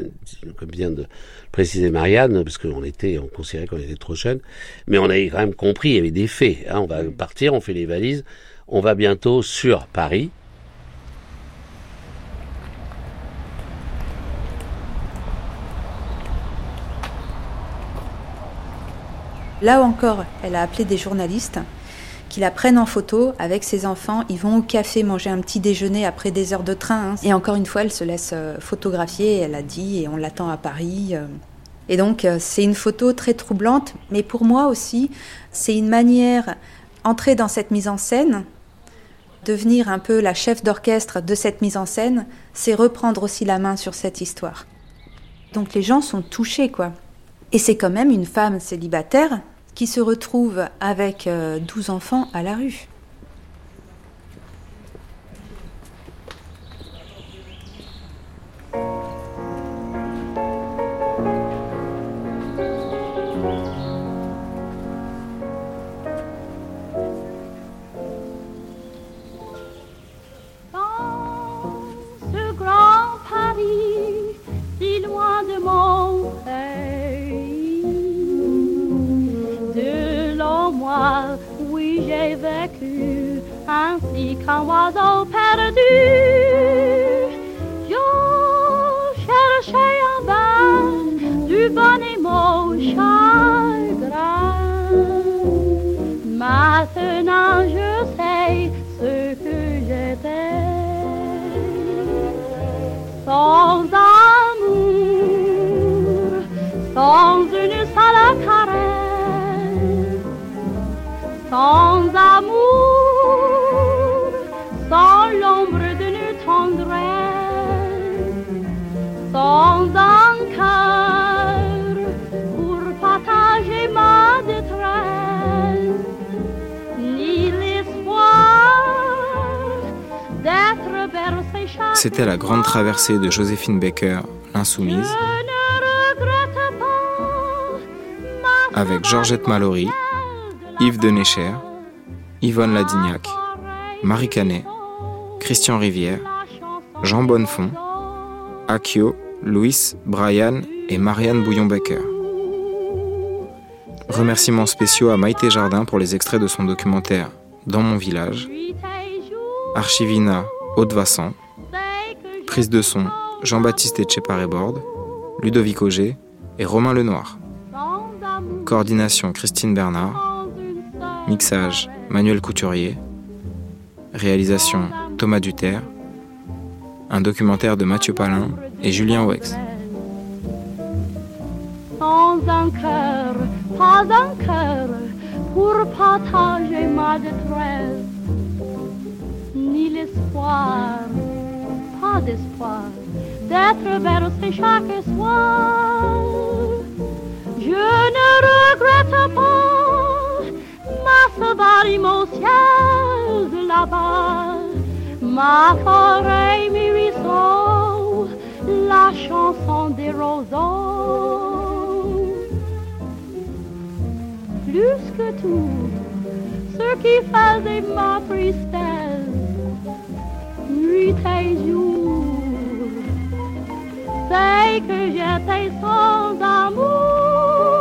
comme vient de préciser Marianne, parce qu'on était, on considérait qu'on était trop jeunes. Mais on avait quand même compris, il y avait des faits. hein. on va partir, on fait les valises, on va bientôt sur Paris. Là encore, elle a appelé des journalistes qui la prennent en photo avec ses enfants. Ils vont au café manger un petit déjeuner après des heures de train. hein. Et encore une fois, elle se laisse euh, photographier. Elle a dit et on l'attend à Paris. euh. Et donc, euh, c'est une photo très troublante. Mais pour moi aussi, c'est une manière, entrer dans cette mise en scène, devenir un peu la chef d'orchestre de cette mise en scène, c'est reprendre aussi la main sur cette histoire. Donc les gens sont touchés, quoi. Et c'est quand même une femme célibataire qui se retrouve avec euh, 12 enfants à la rue. Ainsi qu'un oiseau perdu. Je cherchais en vain du bonnet mon chagrin. Maintenant, je sais ce que j'étais sans amour, sans une seule caresse, sans amour, C'était la grande traversée de Joséphine Baker, l'insoumise, avec Georgette Mallory, Yves Denécher, Yvonne Ladignac, Marie Canet, Christian Rivière, Jean Bonnefond, Akio, Louis, Brian et Marianne Bouillon-Becker. Remerciements spéciaux à Maïté Jardin pour les extraits de son documentaire Dans mon village, Archivina Haute-Vassan, prise de son Jean-Baptiste Etcheparé-Borde, Ludovic Auger et Romain Lenoir. Coordination Christine Bernard, mixage Manuel Couturier, réalisation Thomas Duterre, un documentaire de Mathieu Palin et Julien Wex. sans un cœur, pas un cœur pour partager ma détresse, ni l'espoir, d'espoir d'être bercé chaque soir. Je ne regrette pas ma sauvage mon ciel là-bas, ma forêt, mes la chanson des roseaux. Plus que tout, ce qui faisait ma tristesse, nuit et jour, c'est que j'étais sans amour.